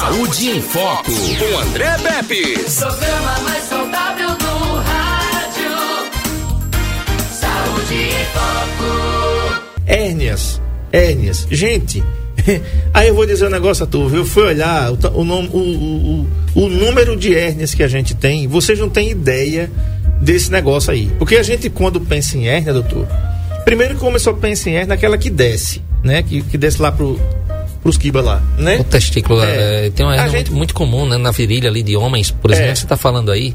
Saúde em Foco, com André Pepe. Programa mais saudável do rádio. Saúde em Foco. Hérnias, hérnias. Gente, aí eu vou dizer um negócio a tu, viu? Eu fui olhar o, o, o, o, o número de hérnias que a gente tem, vocês não têm ideia desse negócio aí. Porque a gente, quando pensa em hérnia, doutor, primeiro que começou a pensar em hérnia, aquela que desce, né? Que, que desce lá pro, pros quibas lá, né? O testículo É. é, tem uma hernia gente- muito, muito comum né, na virilha ali de homens, por exemplo, É. que você está falando aí.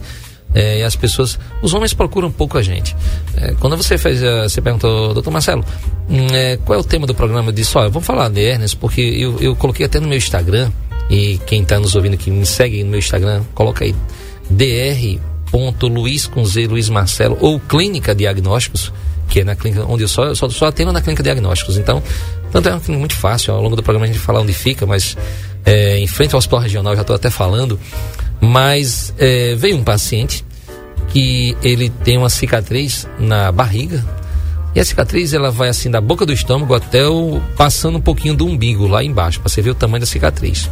é, e as pessoas, os homens procuram pouco a gente. É, quando você fez, eh, você perguntou, doutor Marcelo, hum, é, qual é o tema do programa? Eu disse, olha, vamos falar de hernias, porque eu, eu coloquei até no meu Instagram, e quem está nos ouvindo aqui, me segue no meu Instagram, coloca aí, dr.luiz com Z, Luiz Marcelo, ou Clínica Diagnósticos, que é na clínica onde eu só, eu só, só atendo na clínica diagnósticos. Então, tanto é muito fácil, ao longo do programa a gente fala onde fica, mas é, em frente ao hospital regional, já estou até falando. Mas é, veio um paciente que ele tem uma cicatriz na barriga. E a cicatriz ela vai assim da boca do estômago até o passando um pouquinho do umbigo lá embaixo, para você ver o tamanho da cicatriz.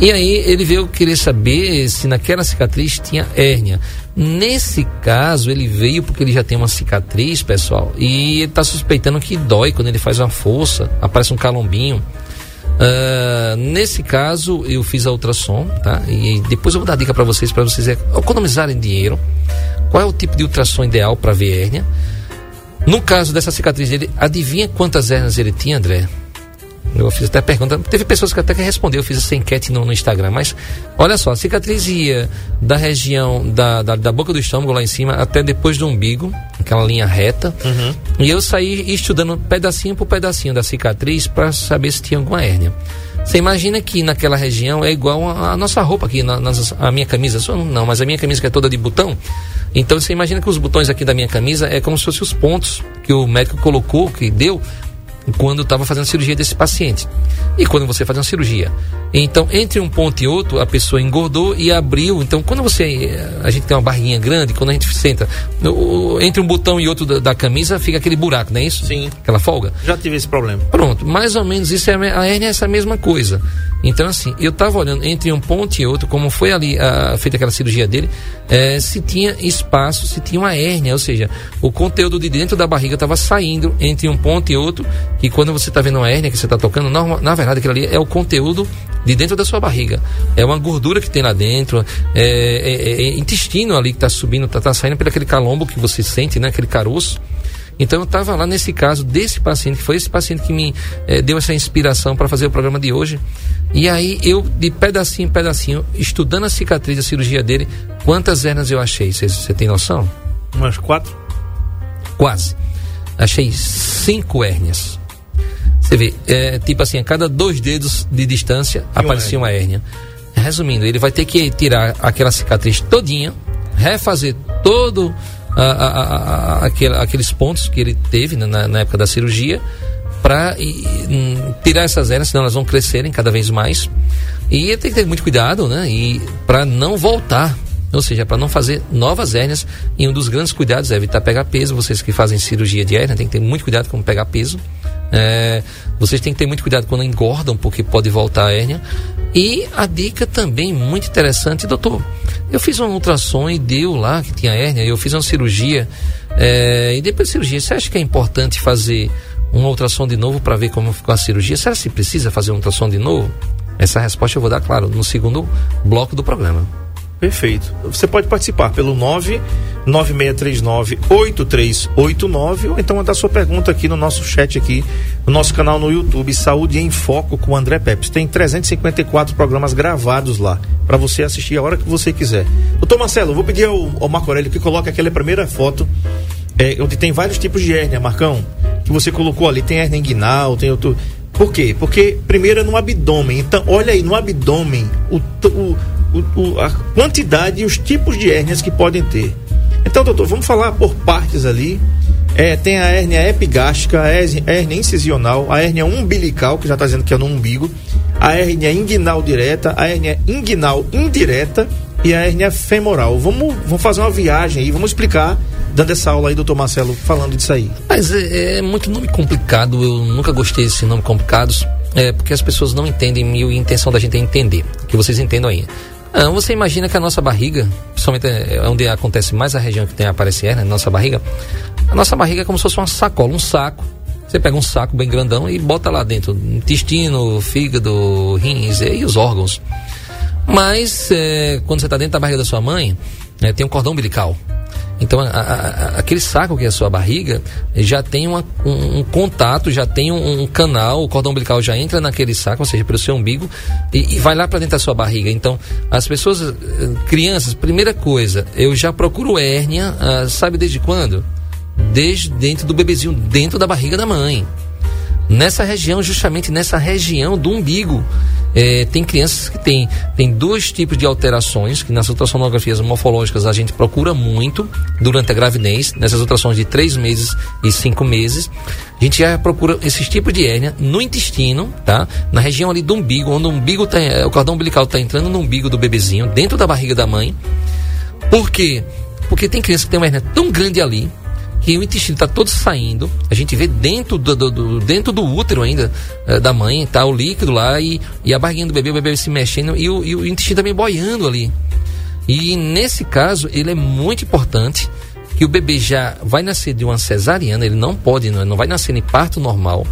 E aí ele veio querer saber se naquela cicatriz tinha hérnia. Nesse caso, ele veio porque ele já tem uma cicatriz, pessoal, e ele está suspeitando que dói quando ele faz uma força, aparece um calombinho. Ah, nesse caso, eu fiz a ultrassom, tá? E depois eu vou dar dica para vocês, para vocês economizarem dinheiro. Qual é o tipo de ultrassom ideal para ver hérnia? No caso dessa cicatriz dele, adivinha quantas hérnias ele tinha, André? Eu fiz até pergunta. Teve pessoas que até que respondeu, eu fiz essa enquete no, no Instagram. Mas olha só, a cicatriz ia da região da, da, da boca do estômago lá em cima até depois do umbigo, aquela linha reta. E eu saí estudando pedacinho por pedacinho da cicatriz para saber se tinha alguma hérnia. Você imagina que naquela região é igual a, a nossa roupa aqui, na, nas- a minha camisa. Só Não, mas a minha camisa que é toda de botão. Então você imagina que os botões aqui da minha camisa é como se fossem os pontos que o médico colocou, que deu quando estava fazendo a cirurgia desse paciente. E quando você faz uma cirurgia. Então, entre um ponto e outro, a pessoa engordou e abriu. Então, quando você. eh, A gente tem uma barriguinha grande, quando a gente senta, no- entre um botão e outro da, da camisa, fica aquele buraco, não é isso? Sim. Aquela folga. Já tive esse problema. Pronto, mais ou menos isso é a a hérnia é essa mesma coisa. Então, assim, eu estava olhando entre um ponto e outro, como foi ali ah, feita aquela cirurgia dele, eh, se tinha espaço, se tinha uma hérnia, ou seja, o conteúdo de dentro da barriga estava saindo entre um ponto e outro, que quando você está vendo uma hérnia que você está tocando, norma- na verdade aquilo ali é o conteúdo de dentro da sua barriga. É uma gordura que tem lá dentro, é, é- é intestino ali que está subindo, está saindo pelo aquele calombo que você sente, né? Aquele caroço. Então eu estava lá nesse caso desse paciente, que foi esse paciente que me eh, deu essa inspiração para fazer o programa de hoje. E aí eu, de pedacinho em pedacinho, estudando a cicatriz da cirurgia dele, quantas hérnias eu achei? Você tem noção? Umas quatro. Quase. Achei cinco hérnias. Você vê, é, tipo assim, a cada dois dedos de distância aparecia uma hérnia. Resumindo, ele vai ter que tirar aquela cicatriz todinha, refazer todo a- a- a- aquele- aqueles pontos que ele teve né, na, na época da cirurgia para tirar essas hérnias, senão elas vão crescerem cada vez mais. E tem que ter muito cuidado, né? E para não voltar, ou seja, para não fazer novas hérnias. E um dos grandes cuidados é evitar pegar peso. Vocês que fazem cirurgia de hérnia têm que ter muito cuidado com pegar peso. É, vocês têm que ter muito cuidado quando engordam, porque pode voltar a hérnia. E a dica também muito interessante, doutor. Eu fiz uma ultrassom e deu lá que tinha hérnia. Eu fiz uma cirurgia. é, e depois da cirurgia, você acha que é importante fazer uma ultrassom de novo para ver como ficou a cirurgia? Será que se precisa fazer uma ultrassom de novo? Essa resposta eu vou dar, claro, no segundo bloco do programa. Perfeito. Você pode participar pelo 99639-8389 ou então mandar sua pergunta aqui no nosso chat aqui, no nosso canal no YouTube, Saúde em Foco com André Pepes. Tem 354 programas gravados lá, para você assistir a hora que você quiser. Doutor Marcelo, vou pedir ao, ao Marco Aurélio que coloque aquela primeira foto, é, onde tem vários tipos de hérnia, Marcão, que você colocou ali. Tem hérnia inguinal, tem outro... Por quê? Porque primeiro é no abdômen. Então, olha aí, no abdômen, o, o, o- o- a quantidade e os tipos de hérnias que podem ter. Então, doutor, vamos falar por partes ali. É, tem a hérnia epigástrica, a hérnia incisional, a hérnia umbilical, que já está dizendo que é no umbigo, a hérnia inguinal direta, a hérnia inguinal indireta e a hérnia femoral. Vamos, vamos fazer uma viagem aí, vamos explicar, dando essa aula aí, doutor Marcelo, falando disso aí. Mas é, é muito nome complicado, eu nunca gostei desses nomes complicados. é, porque as pessoas não entendem e a intenção da gente é entender, que vocês entendam aí. Ah, você imagina que a nossa barriga, principalmente é onde acontece mais a região que tem a aparecer, né, nossa barriga, a nossa barriga é como se fosse uma sacola, um saco. Você pega um saco bem grandão e bota lá dentro intestino, fígado, rins e os órgãos. Mas é, quando você está dentro da barriga da sua mãe, é, tem um cordão umbilical. Então, a, a, aquele saco que é a sua barriga já tem uma, um, um, contato, já tem um, um, canal, o cordão umbilical já entra naquele saco, ou seja, pelo seu umbigo, e, e vai lá para dentro da sua barriga. Então, as pessoas, eh, crianças, primeira coisa, eu já procuro hérnia, ah, sabe desde quando? Desde dentro do bebezinho, dentro da barriga da mãe. Nessa região, justamente nessa região do umbigo. É, tem crianças que têm tem dois tipos de alterações, que nas ultrassonografias morfológicas a gente procura muito durante a gravidez, nessas ultrassons de três meses e cinco meses. A gente já procura esses tipos de hérnia no intestino, tá? Na região ali do umbigo, onde o umbigo tá, o cordão umbilical está entrando no umbigo do bebezinho, dentro da barriga da mãe. Por quê? Porque tem criança que tem uma hérnia tão grande ali, que o intestino está todo saindo, a gente vê dentro do, do, do dentro do útero ainda é, da mãe, tá o líquido lá e, e a barriguinha do bebê, o bebê se mexendo e o, e o intestino também boiando ali. E nesse caso, ele é muito importante que o bebê já vai nascer de uma cesariana, ele não pode, não, não vai nascer em parto normal.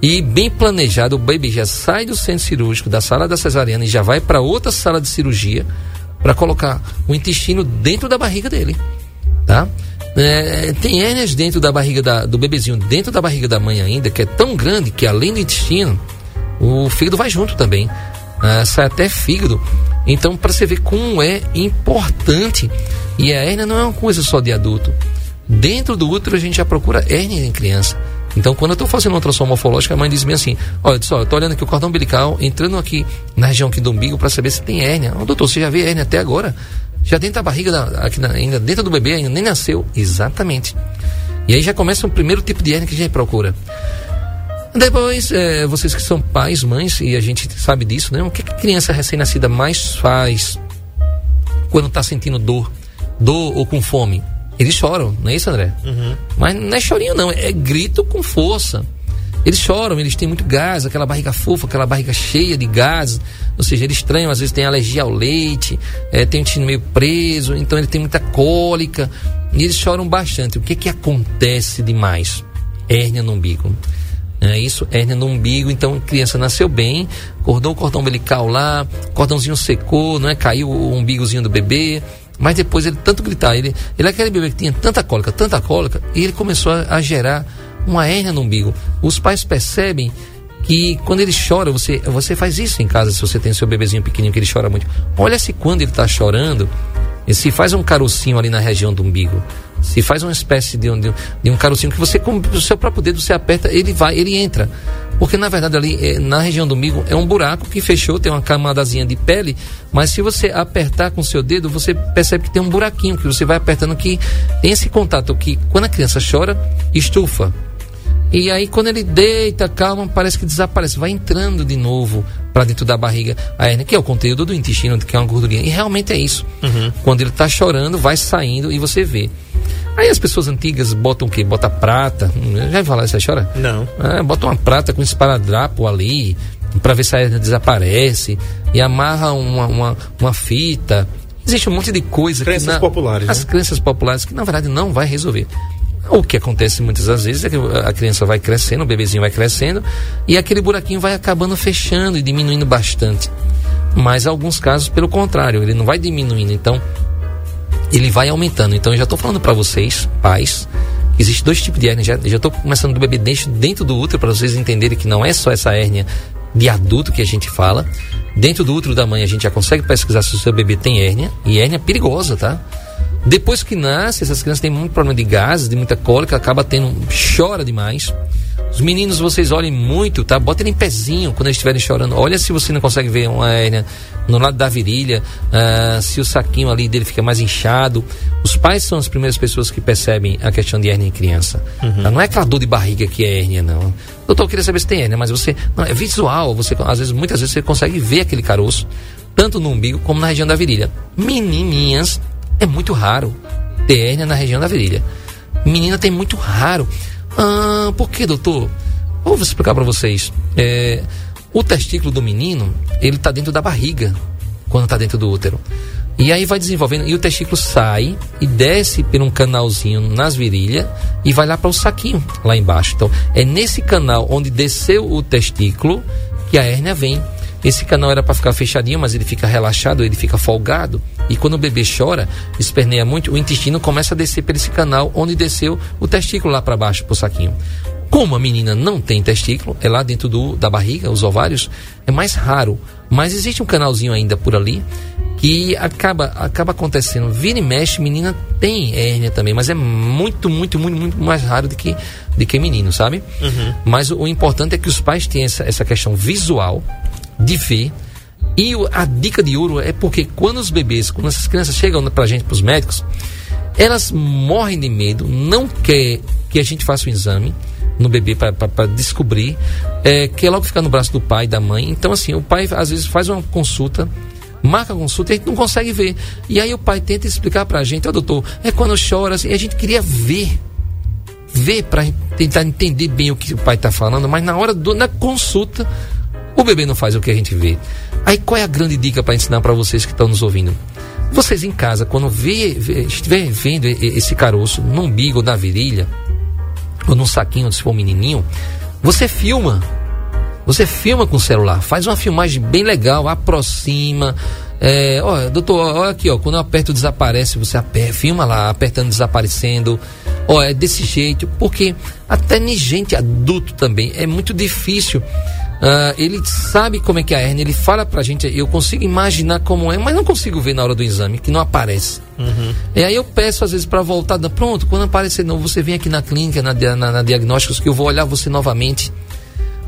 E bem planejado, o bebê já sai do centro cirúrgico, da sala da cesariana e já vai para outra sala de cirurgia para colocar o intestino dentro da barriga dele, tá? É, tem hérnias dentro da barriga da, do bebezinho, dentro da barriga da mãe ainda, que é tão grande que além do intestino, o fígado vai junto também. Ah, sai até fígado. Então, para você ver como é importante. E a hérnia não é uma coisa só de adulto. Dentro do útero a gente já procura hérnia em criança. Então, quando eu estou fazendo uma ultrassom morfológica, a mãe diz bem assim: Olha, só, eu estou olhando aqui o cordão umbilical, entrando aqui na região aqui do umbigo para saber se tem hérnia. Oh, doutor, você já vê hérnia até agora? Já dentro da barriga, da, aqui na, ainda dentro do bebê, ainda nem nasceu. Exatamente. E aí já começa o primeiro tipo de hérnia que a gente procura. Depois, é, vocês que são pais, mães, e a gente sabe disso, né? O que a criança recém-nascida mais faz quando está sentindo dor? Dor ou com fome? Eles choram, não é isso, André? Uhum. Mas não é chorinho, não, é grito com força. Eles choram, eles têm muito gás, aquela barriga fofa, aquela barriga cheia de gás. Ou seja, eles estranham, às vezes tem alergia ao leite, é, tem o intestino meio preso, então ele tem muita cólica. E eles choram bastante. O que que acontece demais? Hérnia no umbigo. É isso, hérnia no umbigo, então a criança nasceu bem, acordou o cordão umbilical lá, cordãozinho secou, não é? Caiu o umbigozinho do bebê, mas depois ele tanto gritar, ele, ele é aquele bebê que tinha tanta cólica, tanta cólica, e ele começou a, a gerar uma hérnia no umbigo. Os pais percebem que quando ele chora, você, você faz isso em casa, se você tem seu bebezinho pequenininho que ele chora muito. Olha se quando ele está chorando, se faz um carocinho ali na região do umbigo, se faz uma espécie de um, de um, de um carocinho que você, com o seu próprio dedo, você aperta, ele vai, ele entra. Porque na verdade ali é, na região do umbigo é um buraco que fechou, tem uma camadazinha de pele, mas se você apertar com o seu dedo, você percebe que tem um buraquinho que você vai apertando que tem esse contato que quando a criança chora, estufa. E aí, quando ele deita, calma, parece que desaparece, vai entrando de novo para dentro da barriga a hernia, que é o conteúdo do intestino, que é uma gordurinha. E realmente é isso. Uhum. Quando ele está chorando, vai saindo e você vê. Aí as pessoas antigas botam o quê? Bota prata. Já vai falar isso aí, chora? Não. É, bota uma prata com esparadrapo ali, para ver se a hernia desaparece. E amarra uma, uma, uma fita. Existe um monte de coisa. Crenças que na, populares. As né? crenças populares que na verdade não vai resolver. O que acontece muitas das vezes é que a criança vai crescendo, o bebezinho vai crescendo e aquele buraquinho vai acabando fechando e diminuindo bastante. Mas alguns casos, pelo contrário, ele não vai diminuindo, então ele vai aumentando. Então eu já estou falando para vocês, pais, existe dois tipos de hérnia. Já estou começando do bebê dentro, dentro do útero para vocês entenderem que não é só essa hérnia de adulto que a gente fala. Dentro do útero da mãe a gente já consegue pesquisar se o seu bebê tem hérnia e hérnia perigosa, tá? Depois que nasce, essas crianças têm muito problema de gases, de muita cólica, acaba tendo, chora demais. Os meninos, vocês olhem muito, tá? Botem em pezinho quando eles estiverem chorando. Olha se você não consegue ver uma hérnia no lado da virilha, uh, se o saquinho ali dele fica mais inchado. Os pais são as primeiras pessoas que percebem a questão de hérnia em criança. Uhum. Tá? Não é aquela dor de barriga que é hérnia, não. Doutor, eu queria saber se tem hérnia, mas você. Não, é visual. Você, às vezes, muitas vezes, você consegue ver aquele caroço, tanto no umbigo como na região da virilha. Menininhas é muito raro ter hérnia na região da virilha. Menina tem muito raro. Ah, por que, doutor? Vou explicar para vocês. É, o testículo do menino, ele está dentro da barriga, quando está dentro do útero. E aí vai desenvolvendo, e o testículo sai e desce por um canalzinho nas virilhas e vai lá para o saquinho, lá embaixo. Então, é nesse canal onde desceu o testículo que a hérnia vem. Esse canal era para ficar fechadinho, mas ele fica relaxado, ele fica folgado. E quando o bebê chora, esperneia muito, o intestino começa a descer por esse canal onde desceu o testículo lá para baixo, para o saquinho. Como a menina não tem testículo, é lá dentro do, da barriga, os ovários, é mais raro. Mas existe um canalzinho ainda por ali que acaba, acaba acontecendo. Vira e mexe, menina tem hérnia também, mas é muito, muito, muito, muito mais raro do que, do que menino, sabe? Uhum. Mas o, o, importante é que os pais tenham essa, essa questão visual de ver. E a dica de ouro é porque quando os bebês, quando essas crianças chegam pra gente, pros médicos, elas morrem de medo, não quer que a gente faça o exame no bebê para descobrir, é, quer logo ficar no braço do pai, da mãe. Então, assim, o pai às vezes faz uma consulta marca a consulta e a gente não consegue ver. E aí o pai tenta explicar pra gente, ó oh, doutor, é quando chora, assim, e a gente queria ver. Ver para tentar entender bem o que o pai está falando, mas na hora do, na consulta, o bebê não faz o que a gente vê. Aí qual é a grande dica para ensinar para vocês que estão nos ouvindo? Vocês em casa, quando vê, vê, estiver vendo esse caroço no umbigo, na virilha, ou num saquinho, se for um menininho, você filma você filma com o celular, faz uma filmagem bem legal, aproxima. É, ó, doutor, olha aqui, ó, quando eu aperto desaparece, você aperta, filma lá, apertando desaparecendo. Ó, é desse jeito, porque até nem gente adulto também é muito difícil. Uh, ele sabe como é que é a hernia, ele fala pra gente, eu consigo imaginar como é, mas não consigo ver na hora do exame, que não aparece. Uhum. E aí eu peço às vezes para voltar, pronto, quando aparecer não, você vem aqui na clínica, na, na, na diagnósticos, que eu vou olhar você novamente.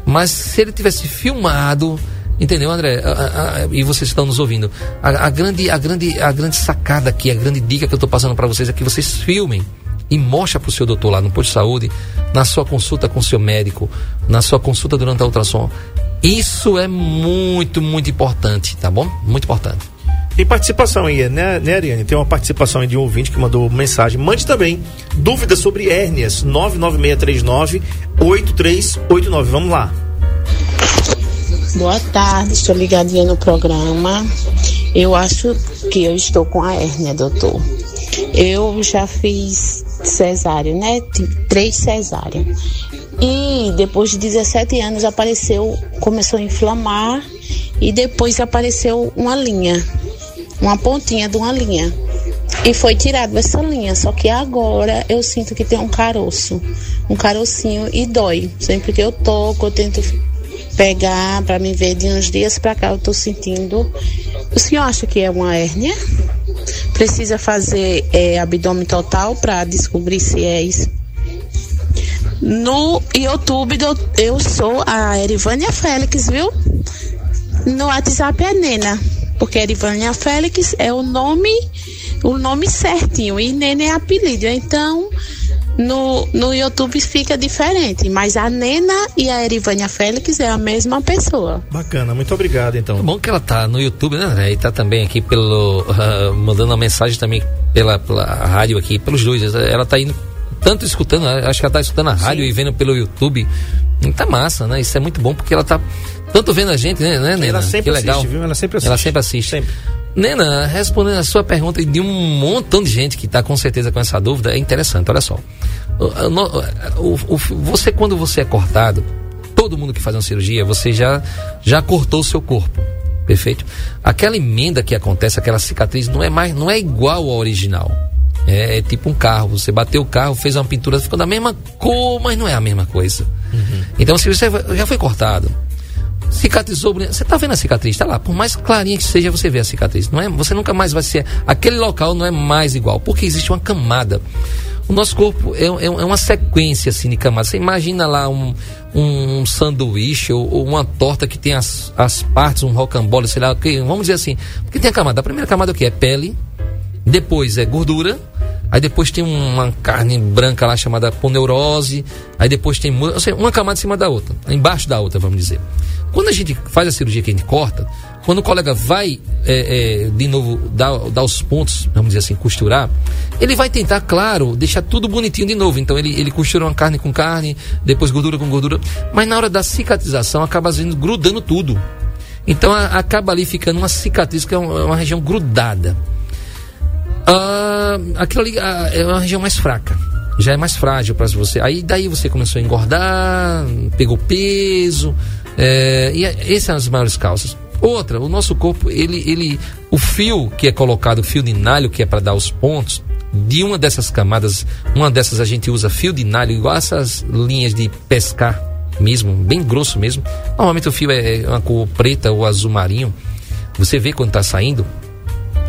Mas se ele tivesse filmado, entendeu, André? A, a, a, e vocês estão nos ouvindo. A, grande, a, grande, a grande sacada aqui, a grande dica que eu estou passando para vocês é que vocês filmem e mostre para o seu doutor lá no posto de saúde, na sua consulta com o seu médico, na sua consulta durante a ultrassom. Isso é muito, muito importante, tá bom? Muito importante. Tem participação aí, né, né, Ariane? Tem uma participação aí de um ouvinte que mandou mensagem. Mande também dúvidas sobre hérnias. 99639 8389. Vamos lá. Boa tarde, estou ligadinha no programa. Eu acho que eu estou com a hérnia, doutor. Eu já fiz cesárea, né? Três cesáreas. E depois de 17 anos apareceu, começou a inflamar e depois apareceu uma linha uma pontinha de uma linha. E foi tirado essa linha, só que agora eu sinto que tem um caroço, um carocinho e dói. Sempre que eu toco, eu tento pegar para me ver de uns dias para cá eu tô sentindo. O senhor acha que é uma hérnia? Precisa fazer é, abdômen total para descobrir se é isso? No YouTube eu sou a Erivânia Félix, viu? No WhatsApp é Nena porque Erivânia Félix é o nome, o nome certinho, e Nena é apelido. Então, no, no YouTube fica diferente, mas a Nena e a Erivânia Félix é a mesma pessoa. Bacana, muito obrigado então. É bom que ela tá no YouTube, né, E tá também aqui pelo. Uh, mandando uma mensagem também pela, pela rádio aqui, pelos dois. Ela tá indo tanto escutando, acho que ela tá escutando a rádio Sim. e vendo pelo YouTube. Tá massa, né? Isso é muito bom porque ela tá tanto vendo a gente, né, né Nena? Ela sempre que legal. assiste, viu? Ela sempre assiste. Ela sempre assiste. Sempre. Nena, respondendo a sua pergunta de um montão de gente que está com certeza com essa dúvida, é interessante, olha só. O, o, o, você, quando você é cortado, todo mundo que faz uma cirurgia, você já, já cortou o seu corpo. Perfeito? Aquela emenda que acontece, aquela cicatriz, não é mais, não é igual ao original. É, é, tipo um carro. Você bateu o carro, fez uma pintura, ficou da mesma cor, mas não é a mesma coisa. Uhum. Então, se você já foi cortado, cicatrizou, você está vendo a cicatriz, está lá. Por mais clarinha que seja, você vê a cicatriz. Não é, você nunca mais vai ser. Aquele local não é mais igual, porque existe uma camada. O nosso corpo é, é, é uma sequência assim de camadas. Você imagina lá um, um sanduíche ou, ou, uma torta que tem as, as partes, um rocambole, sei lá, que, vamos dizer assim. Porque tem a camada. A primeira camada é o que? É pele, depois é gordura, aí depois tem uma carne branca lá chamada poneurose, aí depois tem uma camada em cima da outra, embaixo da outra, vamos dizer. Quando a gente faz a cirurgia que a gente corta, quando o colega vai é, é, de novo dar, dar os pontos, vamos dizer assim, costurar, ele vai tentar, claro, deixar tudo bonitinho de novo. Então ele, ele costura uma carne com carne, depois gordura com gordura, mas na hora da cicatrização acaba grudando tudo. Então a, acaba ali ficando uma cicatriz que é uma, uma região grudada. Ah, aquilo ali ah, é uma região mais fraca já é mais frágil para você. Aí daí você começou a engordar, pegou peso, é, e essas são as maiores causas. Outra, o nosso corpo, ele, ele, o fio que é colocado, o fio de nalho que é para dar os pontos, de uma dessas camadas, uma dessas a gente usa fio de nalho, igual essas linhas de pescar mesmo, bem grosso mesmo. Normalmente o fio é uma cor preta ou azul marinho. Você vê quando está saindo,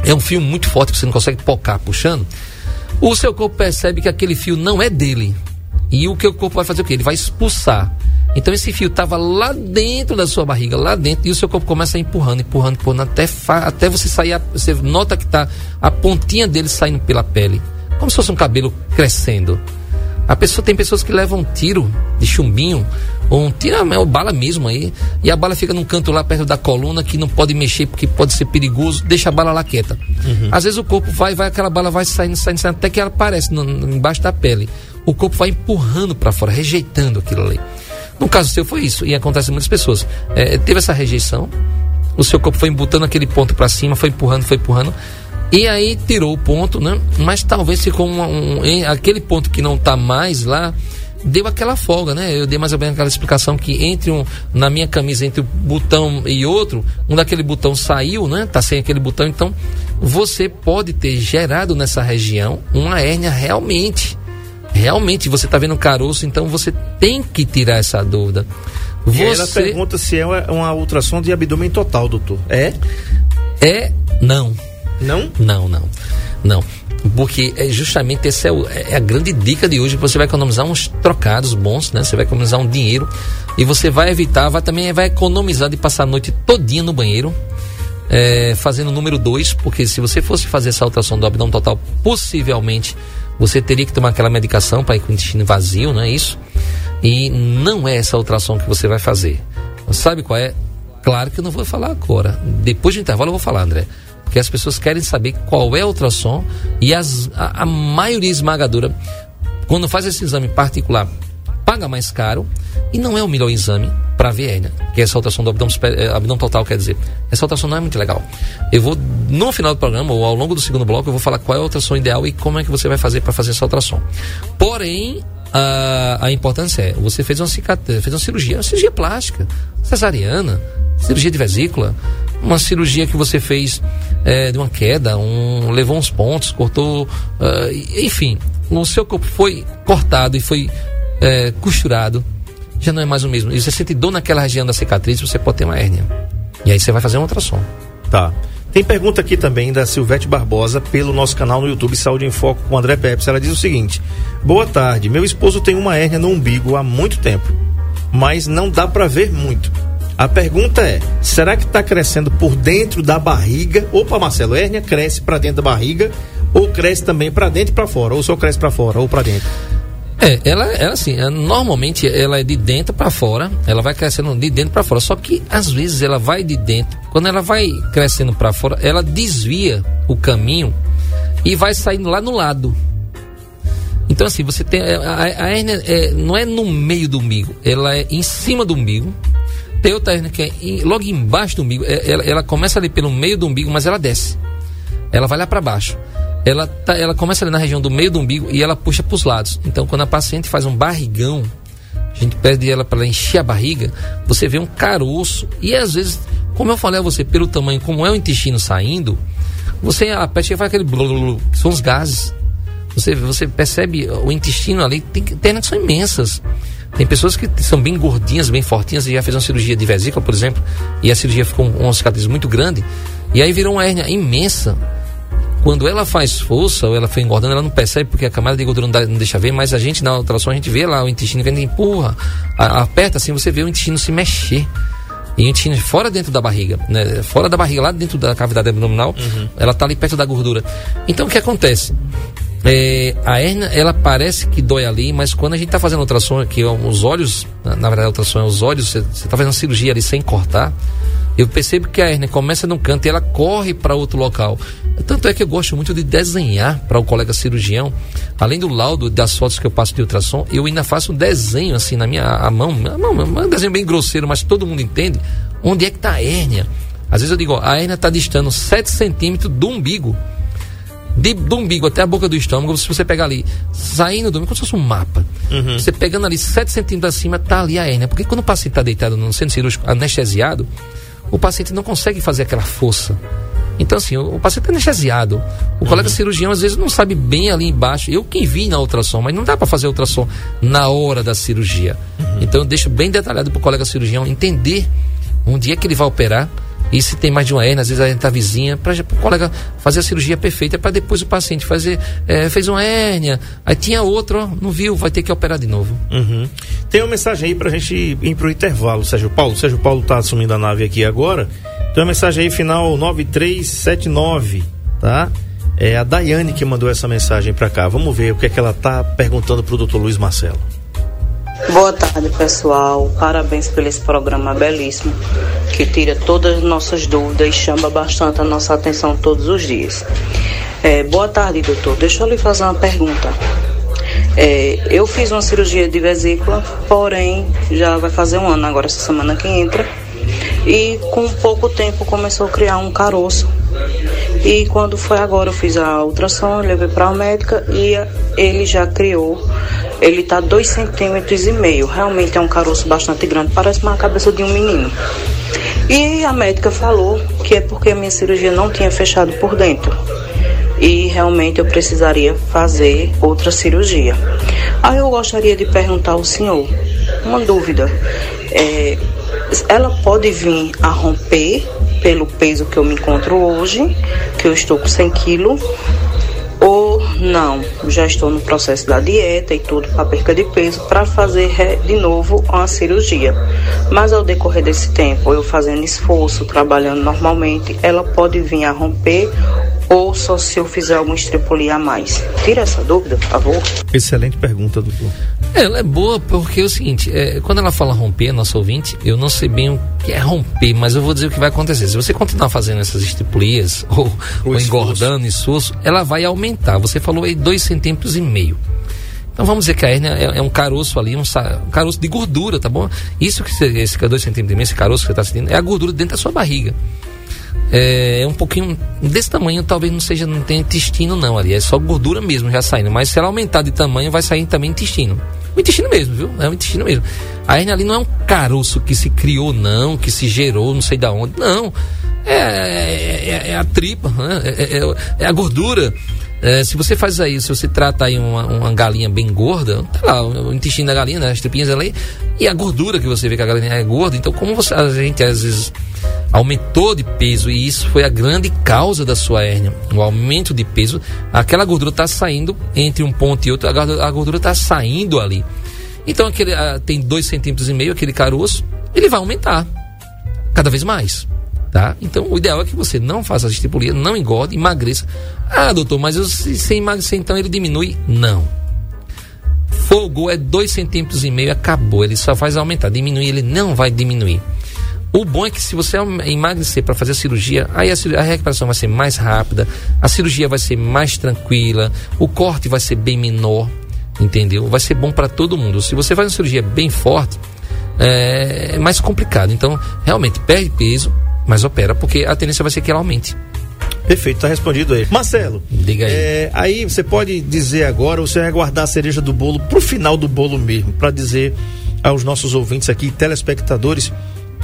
é um fio muito forte que você não consegue pocar puxando. O seu corpo percebe que aquele fio não é dele. E o que o corpo vai fazer o quê? Ele vai expulsar. Então esse fio estava lá dentro da sua barriga, lá dentro, e o seu corpo começa a empurrando, empurrando, empurrando, até, até você sair, você nota que está a pontinha dele saindo pela pele, como se fosse um cabelo crescendo. A pessoa tem pessoas que levam um tiro de chumbinho, ou um tiro, é uma bala mesmo aí, e a bala fica num canto lá perto da coluna que não pode mexer porque pode ser perigoso, deixa a bala lá quieta. Uhum. Às vezes o corpo vai, vai, aquela bala vai saindo, saindo, saindo até que ela aparece no, embaixo da pele. O corpo vai empurrando para fora, rejeitando aquilo ali. No caso seu foi isso, e acontece com muitas pessoas. É, teve essa rejeição, o seu corpo foi embutando aquele ponto para cima, foi empurrando, foi empurrando, e aí tirou o ponto, né? Mas talvez ficou um, um, aquele ponto que não está mais lá, deu aquela folga, né? Eu dei mais ou menos aquela explicação que entre um, na minha camisa, entre o botão e outro, um daquele botão saiu, né? Tá sem aquele botão, então você pode ter gerado nessa região uma hérnia realmente realmente você está vendo um caroço, então você tem que tirar essa dúvida. Você... E ela pergunta se é uma ultrassom de abdômen total, doutor. É? É, não. Não? Não, não. Não. Porque é justamente essa é, é, a grande dica de hoje. Você vai economizar uns trocados bons, né? Você vai economizar um dinheiro e você vai evitar, vai também vai economizar de passar a noite todinha no banheiro. É, fazendo o número 2, porque se você fosse fazer essa ultrassom do abdômen total, possivelmente você teria que tomar aquela medicação para ir com o intestino vazio, não é isso? E não é essa ultrassom que você vai fazer. Sabe qual é? Claro que eu não vou falar agora. Depois do intervalo eu vou falar, André. Porque as pessoas querem saber qual é a ultrassom e as, a, a maioria esmagadora, quando faz esse exame particular, paga mais caro e não é o melhor exame para ver hérnia, que é essa ultrassom do abdômen, eh, abdômen total, quer dizer. Essa ultrassom não é muito legal. Eu vou, no final do programa, ou ao longo do segundo bloco, eu vou falar qual é a ultrassom ideal e como é que você vai fazer para fazer essa ultrassom. Porém, a, a importância é, você fez uma, fez uma cirurgia, uma cirurgia plástica, cesariana, cirurgia de vesícula, uma cirurgia que você fez é, de uma queda, um, levou uns pontos, cortou, uh, enfim, o seu corpo foi cortado e foi é, costurado, já não é mais o mesmo. E você sente dor naquela região da cicatriz, você pode ter uma hérnia. E aí você vai fazer um ultrassom. Tá. Tem pergunta aqui também da Silvete Barbosa pelo nosso canal no YouTube Saúde em Foco com André Pepsi. Ela diz o seguinte: Boa tarde, meu esposo tem uma hérnia no umbigo há muito tempo, mas não dá para ver muito. A pergunta é: será que está crescendo por dentro da barriga? Opa, Marcelo, hérnia cresce para dentro da barriga ou cresce também para dentro e para fora? Ou só cresce para fora ou para dentro? É, ela, ela assim, é, normalmente ela é de dentro para fora, ela vai crescendo de dentro para fora. Só que às vezes ela vai de dentro, quando ela vai crescendo para fora, ela desvia o caminho e vai saindo lá no lado. Então assim, você tem a, a hérnia é, não é no meio do umbigo, ela é em cima do umbigo. Tem outra hérnia que é em, logo embaixo do umbigo, é, ela, ela começa ali pelo meio do umbigo, mas ela desce. Ela vai lá para baixo ela, tá, ela começa ali na região do meio do umbigo e ela puxa para os lados. Então, quando a paciente faz um barrigão, a gente pede ela para encher a barriga, você vê um caroço e às vezes, como eu falei a você, pelo tamanho, como é o intestino saindo, você a peste faz aquele blululu, que são os gases. Você, você percebe o intestino ali, tem pernas que são imensas. Tem pessoas que são bem gordinhas, bem fortinhas e já fez uma cirurgia de vesícula, por exemplo, e a cirurgia ficou uma cicatriz muito grande, e aí virou uma hérnia imensa quando ela faz força ou ela foi engordando, ela não percebe porque a camada de gordura não, dá, não deixa ver, mas a gente na ultrassom a gente vê lá o intestino que a gente empurra, a, aperta assim, você vê o intestino se mexer. E o intestino fora dentro da barriga, né? Fora da barriga, lá dentro da cavidade abdominal, uhum. ela está ali perto da gordura. Então o que acontece? É, a hernia, ela parece que dói ali, mas quando a gente está fazendo ultrassom, que os olhos, na, na verdade a ultrassom é os olhos, você está fazendo cirurgia ali sem cortar, Eu percebo que a hérnia começa num canto e ela corre para outro local. Tanto é que eu gosto muito de desenhar para o colega cirurgião, além do laudo das fotos que eu passo de ultrassom, eu ainda faço um desenho assim na minha a mão, a mão, um desenho bem grosseiro, mas todo mundo entende onde é que está a hérnia. Às vezes eu digo, ó, a hérnia está distando 7 centímetros do umbigo. De, do umbigo até a boca do estômago, se você pegar ali, saindo do umbigo, como se fosse um mapa. Uhum. Você pegando ali 7 centímetros acima, tá ali a hérnia. Porque quando o paciente está deitado no centro cirúrgico anestesiado, o paciente não consegue fazer aquela força. Então, assim, o, o paciente é anestesiado. O Uhum. colega cirurgião às vezes não sabe bem ali embaixo. Eu quem vi na ultrassom, mas não dá para fazer ultrassom na hora da cirurgia. Uhum. Então, eu deixo bem detalhado para o colega cirurgião entender onde é que ele vai operar. E se tem mais de uma hérnia, às vezes a hérnia está vizinha, para o colega fazer a cirurgia perfeita, para depois o paciente fazer. eh, fez uma hérnia, aí tinha outra, ó, não viu, vai ter que operar de novo. Uhum. Tem uma mensagem aí pra gente ir pro intervalo, Sérgio Paulo. Sérgio Paulo tá assumindo a nave aqui agora. Tem uma mensagem aí, final 9379, tá? É a Daiane que mandou essa mensagem pra cá. Vamos ver o que é que ela tá perguntando pro doutor Luiz Marcelo. Boa tarde, pessoal. Parabéns por esse programa belíssimo que tira todas as nossas dúvidas e chama bastante a nossa atenção todos os dias. É, boa tarde, doutor. Deixa eu lhe fazer uma pergunta. É, eu fiz uma cirurgia de vesícula, porém já vai fazer um ano agora, essa semana que entra. E com pouco tempo começou a criar um caroço. E quando foi agora, eu fiz a ultrassom, levei para a médica e ele já criou. Ele tá dois centímetros e meio. Realmente é um caroço bastante grande, parece uma cabeça de um menino. E a médica falou que é porque a minha cirurgia não tinha fechado por dentro. E realmente eu precisaria fazer outra cirurgia. Aí eu gostaria de perguntar ao senhor uma dúvida. É, ela pode vir a romper pelo peso que eu me encontro hoje, que eu estou com 100 quilos, ou não, já estou no processo da dieta e tudo para perca de peso para fazer re- de novo uma cirurgia. Mas ao decorrer desse tempo, eu fazendo esforço, trabalhando normalmente, ela pode vir a romper ou só se eu fizer alguma estripulia a mais. Tira essa dúvida, por favor. Excelente pergunta, doutor. É, Ela é boa porque é o seguinte, é, quando ela fala romper, nosso ouvinte, eu não sei bem o que é romper, mas eu vou dizer o que vai acontecer. Se você continuar fazendo essas estripulias ou, ou engordando esforço, ela vai aumentar. Você falou aí dois centímetros e meio. Então vamos dizer que a hérnia é, é um caroço ali, um, um caroço de gordura, tá bom? Isso que você, esse que é dois centímetros e meio, esse caroço que você está sentindo, é a gordura dentro da sua barriga. É, é um pouquinho desse tamanho, talvez não seja, não tenha intestino não ali, é só gordura mesmo já saindo. Mas se ela aumentar de tamanho, vai sair também intestino. O intestino mesmo, viu? É o intestino mesmo. A hérnia ali não é um caroço que se criou, não, que se gerou, não sei da onde. Não. É, é- é- é a tripa, né? é, é- é a gordura. É, se você faz aí, se você trata aí uma, uma galinha bem gorda, tá lá, o intestino da galinha, né, as tripinhas ali, e a gordura que você vê que a galinha é gorda, então como você, a gente às vezes aumentou de peso e isso foi a grande causa da sua hérnia, o aumento de peso, aquela gordura está saindo entre um ponto e outro, a gordu- a gordura está saindo ali. Então aquele ah, tem dois centímetros e meio, aquele caroço, ele vai aumentar cada vez mais. Tá? Então, o ideal é que você não faça a estripulia, não engorde, emagreça. Ah, doutor, mas eu, se emagrecer, então ele diminui? Não. Fogo é dois centímetros e meio, acabou. Ele só faz aumentar. Diminuir, ele não vai diminuir. O bom é que se você emagrecer para fazer a cirurgia, aí a, cir- a recuperação vai ser mais rápida, a cirurgia vai ser mais tranquila, o corte vai ser bem menor, entendeu? Vai ser bom para todo mundo. Se você faz uma cirurgia bem forte, é, é mais complicado. Então, realmente, perde peso, mas opera, porque a tendência vai ser que ela aumente. Perfeito, tá respondido aí. Marcelo, Diga aí. é, aí você pode dizer agora, você vai guardar a cereja do bolo pro final do bolo mesmo, para dizer aos nossos ouvintes aqui, telespectadores,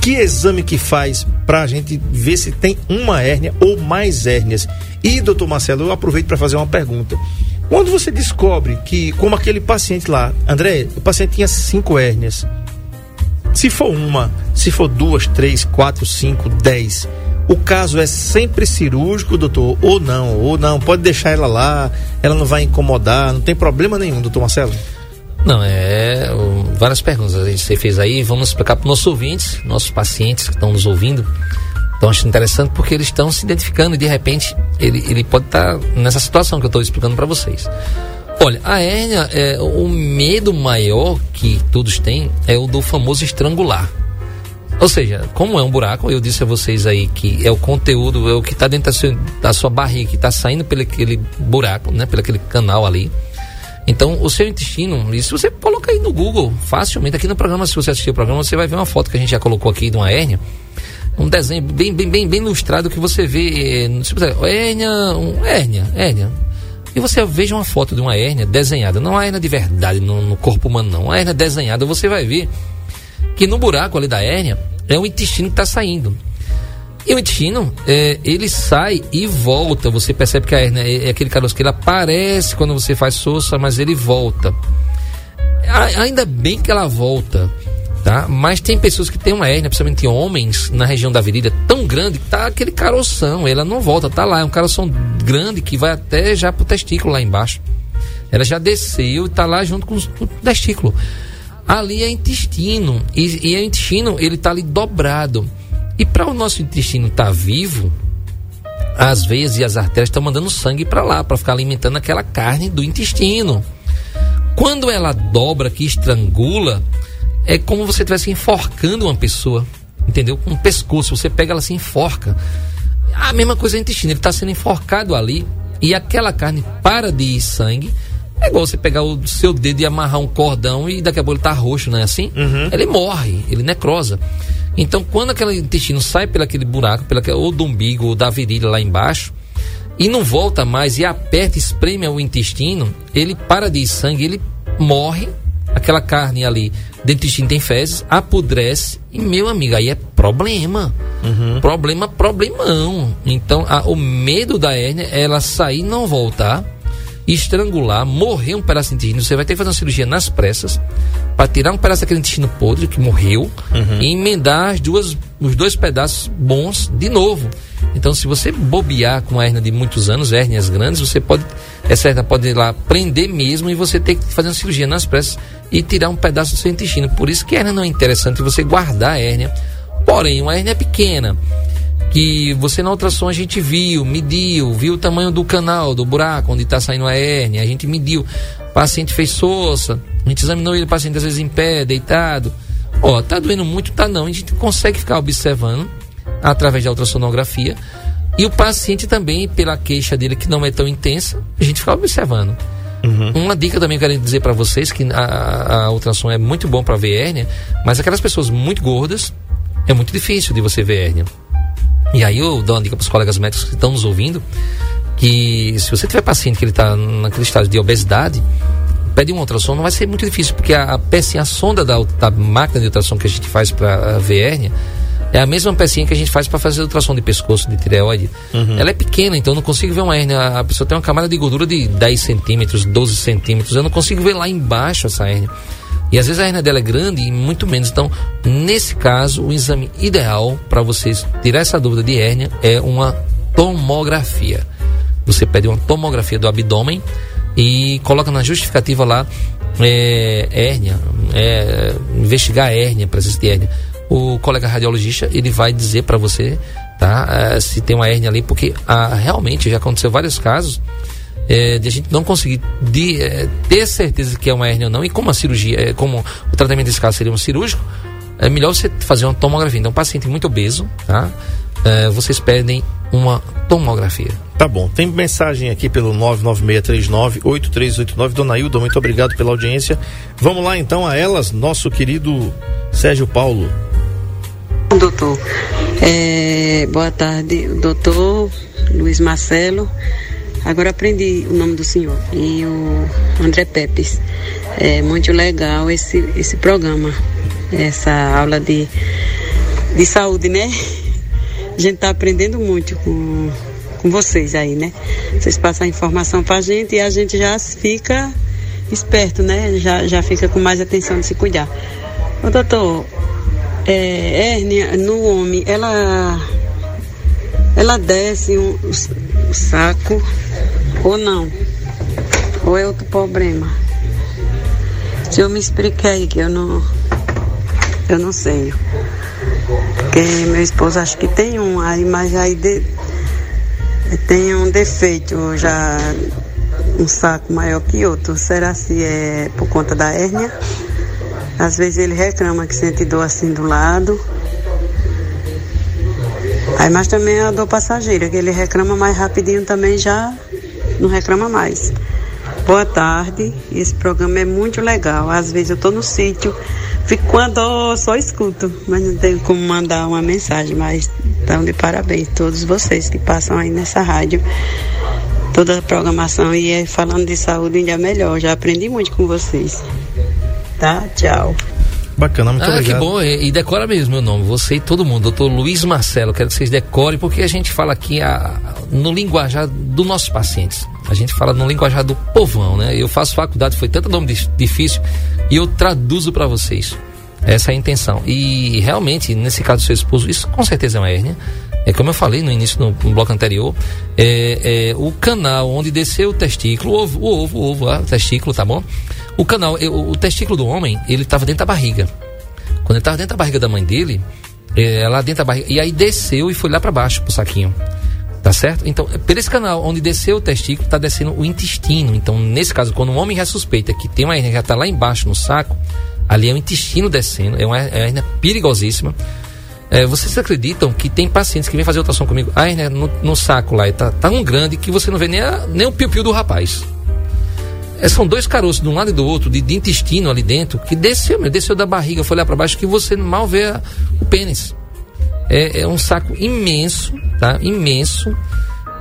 que exame que faz pra gente ver se tem uma hérnia ou mais hérnias. E, doutor Marcelo, eu aproveito para fazer uma pergunta. Quando você descobre que, como aquele paciente lá, André, o paciente tinha cinco hérnias, se for uma, se for duas, três, quatro, cinco, dez, o caso é sempre cirúrgico, doutor, ou não, ou não, pode deixar ela lá, ela não vai incomodar, não tem problema nenhum, doutor Marcelo. Não, é. várias perguntas gente- você fez aí. Vamos explicar para os nossos ouvintes, nossos pacientes que estão nos ouvindo. Estão achando interessante porque eles estão se identificando e de repente ele, ele pode estar nessa situação que eu estou explicando para vocês. Olha, a hérnia, é, o medo maior que todos têm é o do famoso estrangular. Ou seja, como é um buraco, eu disse a vocês aí que é o conteúdo, é o que está dentro da sua, da sua barriga, que está saindo pelo aquele buraco, né? Pelo aquele canal ali. Então, o seu intestino, isso você coloca aí no Google, facilmente. Aqui no programa, se você assistir o programa, você vai ver uma foto que a gente já colocou aqui de uma hérnia. Um desenho bem, bem, bem, bem ilustrado que você vê. Eh, se você, hérnia, um, hérnia, hérnia. E você veja uma foto de uma hérnia desenhada, não uma hérnia de verdade no, no corpo humano, não. Uma hérnia desenhada, você vai ver que no buraco ali da hérnia é o intestino que está saindo. E o intestino, é, ele sai e volta. Você percebe que a hérnia é, é aquele caroço que ele aparece quando você faz soça, mas ele volta. A, ainda bem que ela volta, tá? Mas tem pessoas que têm uma hérnia, principalmente homens, na região da virilha, tão grande que tá aquele caroção. Ela não volta, tá lá. É um caroção grande que vai até já pro testículo lá embaixo. Ela já desceu e tá lá junto com, com o testículo ali é intestino. E, e o intestino, ele está ali dobrado. E para o nosso intestino estar tá vivo, as veias e as artérias estão mandando sangue para lá, para ficar alimentando aquela carne do intestino. Quando ela dobra, que estrangula, é como você estivesse enforcando uma pessoa, entendeu? Com um pescoço, você pega ela se enforca. A mesma coisa é o intestino, ele está sendo enforcado ali e aquela carne para de ir sangue é igual você pegar o seu dedo e amarrar um cordão e daqui a pouco ele tá roxo, não é assim? Uhum. Ele morre, ele necrosa. Então, quando aquele intestino sai pelo aquele buraco, pela, ou do umbigo ou da virilha lá embaixo, e não volta mais e aperta, espreme o intestino, ele para de ir sangue, ele morre, aquela carne ali dentro do intestino tem fezes, apodrece, e meu amigo, aí é problema. Uhum. Problema, problemão. Então, a, o medo da hérnia é ela sair e não voltar estrangular, morrer um pedaço de intestino. Você vai ter que fazer uma cirurgia nas pressas para tirar um pedaço daquele intestino podre que morreu uhum. e emendar as duas, os dois pedaços bons de novo. Então, se você bobear com a hérnia de muitos anos, hérnias grandes, você pode, essa hérnia pode ir lá prender mesmo e você ter que fazer uma cirurgia nas pressas e tirar um pedaço do seu intestino. Por isso que a hérnia não é interessante você guardar a hérnia. Porém, uma hérnia pequena que você na ultrassom a gente viu, mediu, viu o tamanho do canal, do buraco onde está saindo a hérnia, a gente mediu. O paciente fez soça, a gente examinou ele, o paciente às vezes em pé, deitado. Ó, tá doendo muito, tá não. A gente consegue ficar observando através da ultrassonografia. E o paciente também, pela queixa dele que não é tão intensa, a gente fica observando. Uhum. Uma dica também que eu quero dizer para vocês que a, a ultrassom é muito bom para ver hérnia, mas aquelas pessoas muito gordas é muito difícil de você ver hérnia. E aí eu dou uma dica para os colegas médicos que estão nos ouvindo, que se você tiver paciente que ele está naquele estágio de obesidade, pede um ultrassom não vai ser muito difícil, porque a, a pecinha, a sonda da, da, máquina de ultrassom que a gente faz para ver hérnia, é a mesma pecinha que a gente faz para fazer ultrassom de pescoço, de tireoide. Uhum. Ela é pequena, então eu não consigo ver uma hérnia. A pessoa tem uma camada de gordura de 10 centímetros, 12 centímetros. Eu não consigo ver lá embaixo essa hérnia. E às vezes a hernia dela é grande e muito menos. Então, nesse caso, o exame ideal para vocês tirar essa dúvida de hérnia é uma tomografia. Você pede uma tomografia do abdômen e coloca na justificativa lá é, hérnia, é, investigar a hérnia, presença de hérnia. O colega radiologista ele vai dizer para você, tá, é, se tem uma hérnia ali, porque ah, realmente já aconteceu vários casos é, de a gente não conseguir de, é, ter certeza que é uma hérnia ou não, e como a cirurgia, é, como o tratamento desse caso seria um cirúrgico, é melhor você fazer uma tomografia. Então, paciente muito obeso, tá? É, vocês pedem uma tomografia. Tá bom. Tem mensagem aqui pelo 996398389. Dona Hilda, muito obrigado pela audiência. Vamos lá então a elas, nosso querido Sérgio Paulo. Doutor, é, boa tarde, doutor Luiz Marcelo. Agora aprendi o nome do senhor e o André Pepes. É muito legal esse, esse programa, essa aula de, de saúde, né? A gente está aprendendo muito com, com vocês aí, né? Vocês passam a informação para a gente e a gente já fica esperto, né? Já, já fica com mais atenção de se cuidar. Ô, doutor, é, hérnia no homem, ela ela desce um, o saco ou não? Ou é outro problema? Se eu me explicar aí que eu não. Eu não sei. Porque meu esposo acho que tem um aí, mas aí de, tem um defeito já um saco maior que outro. Será se é por conta da hérnia? Às vezes ele reclama que sente dor assim do lado. Aí, mas também a dor passageira, que ele reclama mais rapidinho também já não reclama mais. Boa tarde, esse programa é muito legal. Às vezes eu tô no sítio, fico a dor, só escuto, mas não tenho como mandar uma mensagem, mas estão de parabéns todos vocês que passam aí nessa rádio. Toda a programação e é falando de saúde ainda melhor. Já aprendi muito com vocês. Tá? Tchau. Bacana, muito ah, obrigado. que bom. E, e decora mesmo meu nome. Você e todo mundo. Doutor Luiz Marcelo. Quero que vocês decorem, porque a gente fala aqui a, no linguajar dos nossos pacientes. A gente fala no linguajar do povão, né? Eu faço faculdade, foi tanto nome difícil, e eu traduzo para vocês. Essa é a intenção. E realmente, nesse caso do seu esposo, isso com certeza é uma hérnia. É como eu falei no início, no, no bloco anterior, é, é, o canal onde desceu o testículo, o ovo, o ovo, o ovo, o testículo, tá bom? O canal, o, o testículo do homem, ele estava dentro da barriga. Quando ele estava dentro da barriga da mãe dele, é, lá dentro da barriga, e aí desceu e foi lá para baixo pro saquinho. Tá certo? Então, por esse canal onde desceu o testículo, está descendo o intestino. Então, nesse caso, quando um homem já suspeita que tem uma hernia já está lá embaixo no saco, ali é o intestino descendo, é uma hernia perigosíssima. É, vocês acreditam que tem pacientes que vêm fazer ultrassom comigo, a hernia no, no saco lá está tão grande que você não vê nem, a, nem o piu-piu do rapaz. É, são dois caroços de um lado e do outro, de, de intestino ali dentro, que desceu, meu, desceu da barriga, foi lá para baixo, que você mal vê a, o pênis. É, é, um saco imenso, tá? Imenso,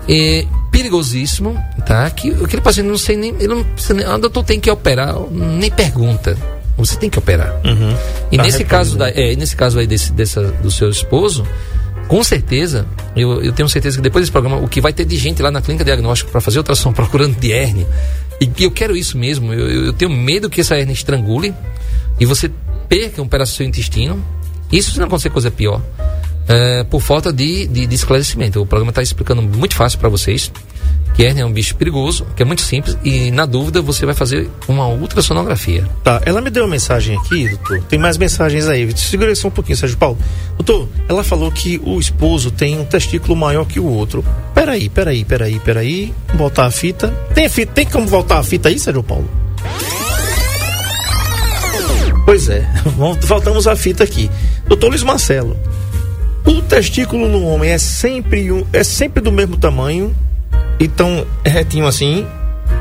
é, perigosíssimo, tá? Que aquele paciente não sei nem, ele não precisa nem, ah, doutor tem que operar, nem pergunta. Você tem que operar. Uhum. E Tá nesse caso, da, repreendido. é, nesse caso aí desse, dessa, do seu esposo, com certeza, eu, eu tenho certeza que depois desse programa, o que vai ter de gente lá na clínica diagnóstica para fazer ultrassom procurando de hérnia, e eu quero isso mesmo, eu, eu- tenho medo que essa hérnia estrangule e você perca um pedaço do seu intestino. Isso não acontecer coisa pior. É, por falta de, de, de esclarecimento. O programa está explicando muito fácil para vocês que hérnia é um bicho perigoso, que é muito simples, e na dúvida você vai fazer uma ultrassonografia. Tá, ela me deu uma mensagem aqui, doutor. Tem mais mensagens aí. Segura só um pouquinho, Sérgio Paulo. Doutor, ela falou que o esposo tem um testículo maior que o outro. Peraí, peraí, peraí, peraí. Voltar a fita. Tem, a fita, tem como voltar a fita aí, Sérgio Paulo? Pois é, voltamos à fita aqui. Doutor Luiz Marcelo, o testículo no homem é sempre, um, é sempre do mesmo tamanho? Então, é retinho assim?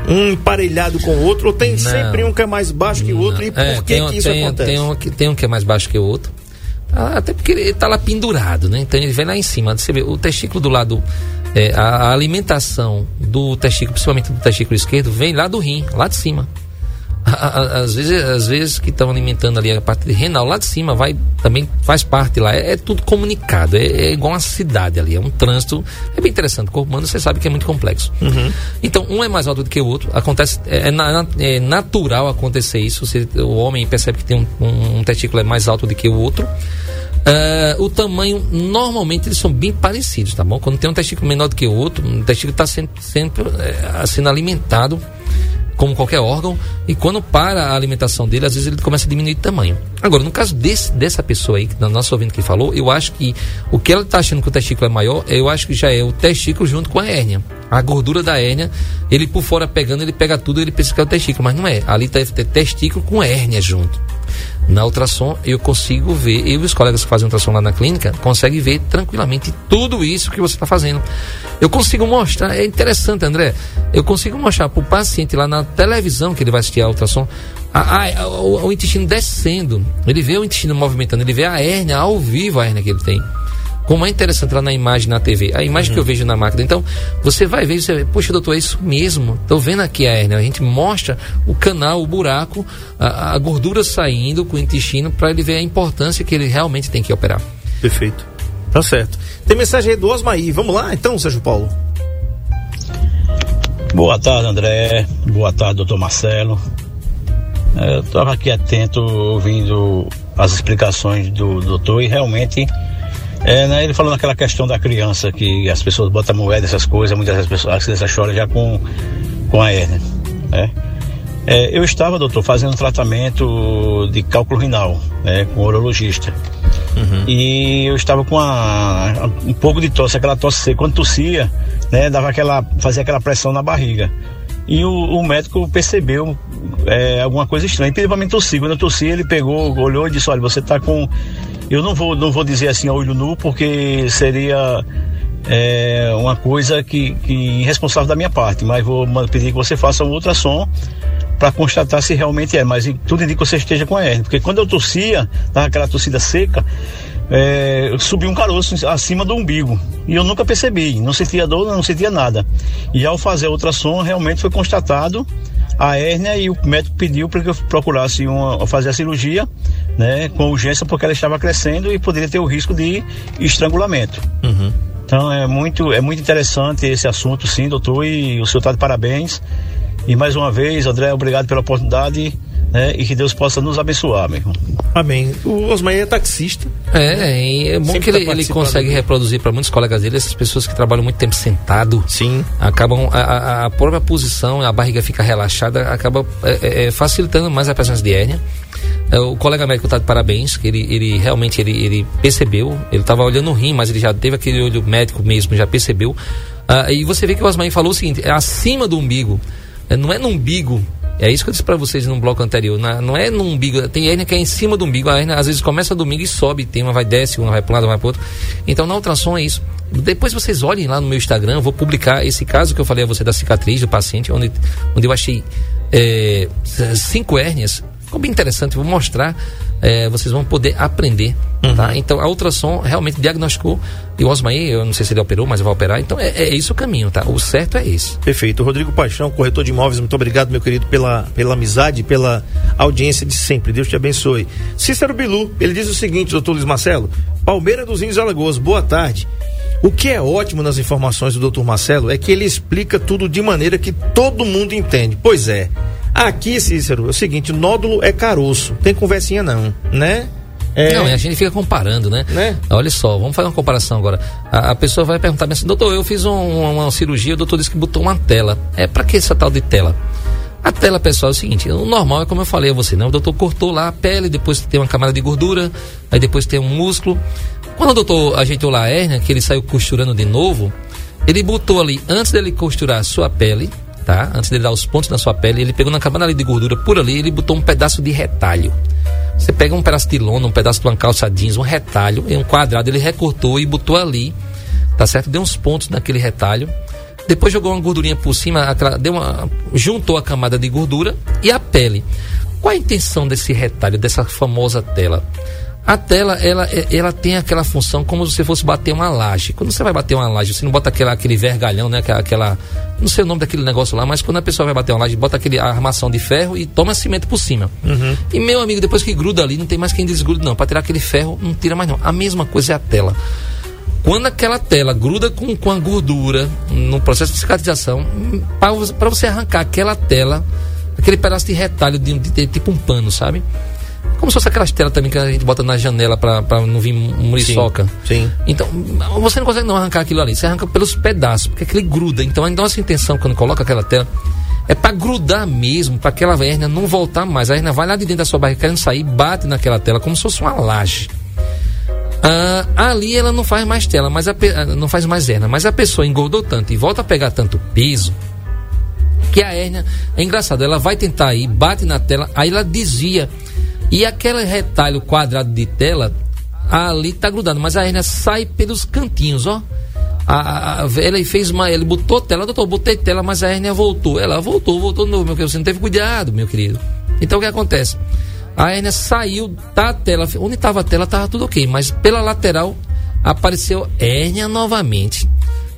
Um emparelhado com o outro? Ou tem Não. sempre um que é mais baixo que o outro? E por É, que, tem, que isso tem, acontece? Tem um, que, tem um que é mais baixo que o outro. Ah, Até porque ele tá lá pendurado, né? Então ele vem lá em cima. Você vê, o testículo do lado. é, a, a alimentação do testículo, principalmente do testículo esquerdo, vem lá do rim, lá de cima. Às vezes, às vezes que estão alimentando ali a parte renal lá de cima, vai também faz parte lá. É, é tudo comunicado, é, é igual uma cidade ali, é um trânsito. É bem interessante. O corpo humano você sabe que é muito complexo. Então, um é mais alto do que o outro. Acontece, é, é é natural acontecer isso. Você- o homem percebe que tem um, um, um testículo é mais alto do que o outro. Ah, o tamanho, normalmente eles são bem parecidos, tá bom? Quando tem um testículo menor do que o outro, o testículo está sempre, sempre é, sendo alimentado como qualquer órgão, e quando para a alimentação dele, às vezes ele começa a diminuir de tamanho. Agora, no caso desse, dessa pessoa aí, da nossa ouvinte que falou, eu acho que o que ela está achando que o testículo é maior, eu acho que já é o testículo junto com a hérnia. A gordura da hérnia, ele por fora pegando, ele pega tudo, ele pensa que é o testículo, mas não é. Ali deve ter testículo com hérnia junto. Na ultrassom, eu consigo ver, eu e os colegas que fazem ultrassom lá na clínica, conseguem ver tranquilamente tudo isso que você está fazendo. Eu consigo mostrar, é interessante, André, eu consigo mostrar para o paciente lá na televisão que ele vai assistir a ultrassom, a- a- o, o intestino descendo, ele vê o intestino movimentando, ele vê a hérnia ao vivo, a hérnia que ele tem. Como é interessante lá na imagem na TV, a imagem que eu vejo na máquina. Então, você vai ver, você vê, poxa, doutor, é isso mesmo. Estou vendo aqui a hérnia. A gente mostra o canal, o buraco, a, a gordura saindo com o intestino para ele ver a importância que ele realmente tem que operar. Perfeito. Tá certo. Tem mensagem aí do Osmaí. Vamos lá então, Sérgio Paulo? Boa tarde, André. Boa tarde, doutor Marcelo. É, Eu estava aqui atento, ouvindo as explicações do doutor e realmente, é, né, ele falou naquela questão da criança, que as pessoas botam moeda, essas coisas, muitas vezes as pessoas, as crianças choram já com, com a hérnia. né? É, eu estava, doutor, fazendo um tratamento de cálculo renal, né, com o urologista. E eu estava com uma- um pouco de tosse, aquela tosse seca. Quando tossia, né, dava aquela, fazia aquela pressão na barriga. E o, o médico percebeu é, alguma coisa estranha. E pediu pra mim tossir. Quando eu tossi, ele pegou, olhou e disse: Olha, você está com Eu não vou, não vou dizer assim a olho nu, porque seria é, uma coisa que, que irresponsável da minha parte, mas vou pedir que você faça um ultrassom para constatar se realmente é, mas tudo indica que você esteja com a hernia, porque quando eu tossia, tava aquela tossida seca, é, subiu um caroço acima do umbigo e eu nunca percebi, não sentia dor, não sentia nada. E ao fazer a ultrassom, realmente foi constatado a hérnia e o médico pediu para que eu procurasse uma, fazer a cirurgia, né, com urgência, porque ela estava crescendo e poderia ter o risco de estrangulamento. Uhum. Então é muito, é muito interessante esse assunto, sim, doutor, e o senhor está de parabéns. E mais uma vez, André, obrigado pela oportunidade. Né, e que Deus possa nos abençoar, meu irmão. Amém. O Osmar é taxista. É, é bom Sempre que ele, tá ele consegue reproduzir para muitos colegas dele, essas pessoas que trabalham muito tempo sentado. Sim. Acabam, a, a própria posição, a barriga fica relaxada, acaba é, é, é facilitando mais a presença de hérnia. É, o colega médico está de parabéns, que ele, ele realmente ele, ele percebeu, ele estava olhando o rim, mas ele já teve aquele olho médico mesmo, já percebeu. Ah, e você vê que o Osmar falou o seguinte: é acima do umbigo, é, não é no umbigo. É isso que eu disse para vocês no bloco anterior. Na, não é no umbigo, tem hérnia que é em cima do umbigo. A hérnia às vezes começa do e sobe, tem uma vai desce, uma vai para um lado, vai para outro. Então na ultrassom é isso. Depois vocês olhem lá no meu Instagram, eu vou publicar esse caso que eu falei a você da cicatriz do paciente, onde, onde eu achei é, cinco hérnias Ficou bem interessante, vou mostrar, é, vocês vão poder aprender, uhum. tá? Então, a ultrassom realmente diagnosticou, e o Osmaí, eu não sei se ele operou, mas vai operar, então é, é isso o caminho, tá? O certo é esse. Perfeito. Rodrigo Paixão, corretor de imóveis, muito obrigado, meu querido, pela, pela amizade, pela audiência de sempre. Deus te abençoe. Cícero Bilu, ele diz o seguinte, doutor Luiz Marcelo, Palmeira dos Índios Alagoas, boa tarde. O que é ótimo nas informações do doutor Marcelo é que ele explica tudo de maneira que todo mundo entende. Pois é. Aqui, Cícero, é o seguinte, nódulo é caroço, tem conversinha não, né? É... Não, a gente fica comparando, né? né? Olha só, vamos fazer uma comparação agora. A, a pessoa vai perguntar assim, doutor, eu fiz um, uma, uma, cirurgia, o doutor disse que botou uma tela. É para que essa tal de tela? A tela, pessoal, é o seguinte, o normal é como eu falei a você, né? O doutor cortou lá a pele, depois tem uma camada de gordura, aí depois tem um músculo. Quando o doutor ajeitou lá a hérnia, que ele saiu costurando de novo, ele botou ali, antes dele costurar a sua pele, tá? Antes dele dar os pontos na sua pele, ele pegou na camada ali de gordura por ali, ele botou um pedaço de retalho. Você pega um pedaço de lona, um pedaço de uma calça jeans, um retalho, um quadrado, ele recortou e botou ali, tá certo? Deu uns pontos naquele retalho. Depois jogou uma gordurinha por cima, deu uma, juntou a camada de gordura e a pele. Qual a intenção desse retalho, dessa famosa tela? A tela, ela, ela tem aquela função como se você fosse bater uma laje. Quando você vai bater uma laje, você não bota aquela, aquele vergalhão, né? Aquela, não sei o nome daquele negócio lá, mas quando a pessoa vai bater uma laje, bota aquele armação de ferro e toma cimento por cima. Uhum. E meu amigo, depois que gruda ali, não tem mais quem desgrude, não. Para tirar aquele ferro, não tira mais não. A mesma coisa é a tela. Quando aquela tela gruda com, com a gordura no processo de cicatrização, para você arrancar aquela tela, aquele pedaço de retalho de, de, de tipo um pano, sabe? Como se fosse aquelas telas também que a gente bota na janela para não vir muriçoca. Sim, sim. Então, você não consegue não arrancar aquilo ali. Você arranca pelos pedaços, porque aquele gruda. Então, a nossa intenção quando coloca aquela tela é para grudar mesmo, para aquela hérnia não voltar mais. A hérnia vai lá de dentro da sua barriga querendo sair, bate naquela tela como se fosse uma laje. Ah, ali ela não faz mais tela, mas a, ah, não faz mais hérnia. Mas a pessoa engordou tanto e volta a pegar tanto peso que a hérnia é engraçado. Ela vai tentar ir, bate na tela, aí ela desvia e aquele retalho quadrado de tela, ali tá grudado, mas a hérnia sai pelos cantinhos, ó. A, a, fez uma. Ele botou tela, doutor, botei tela, mas a hérnia voltou. Ela voltou, voltou de novo, meu querido. Você não teve cuidado, meu querido. Então o que acontece? A hérnia saiu da tela. Onde estava a tela, estava tudo ok. Mas pela lateral apareceu hérnia novamente.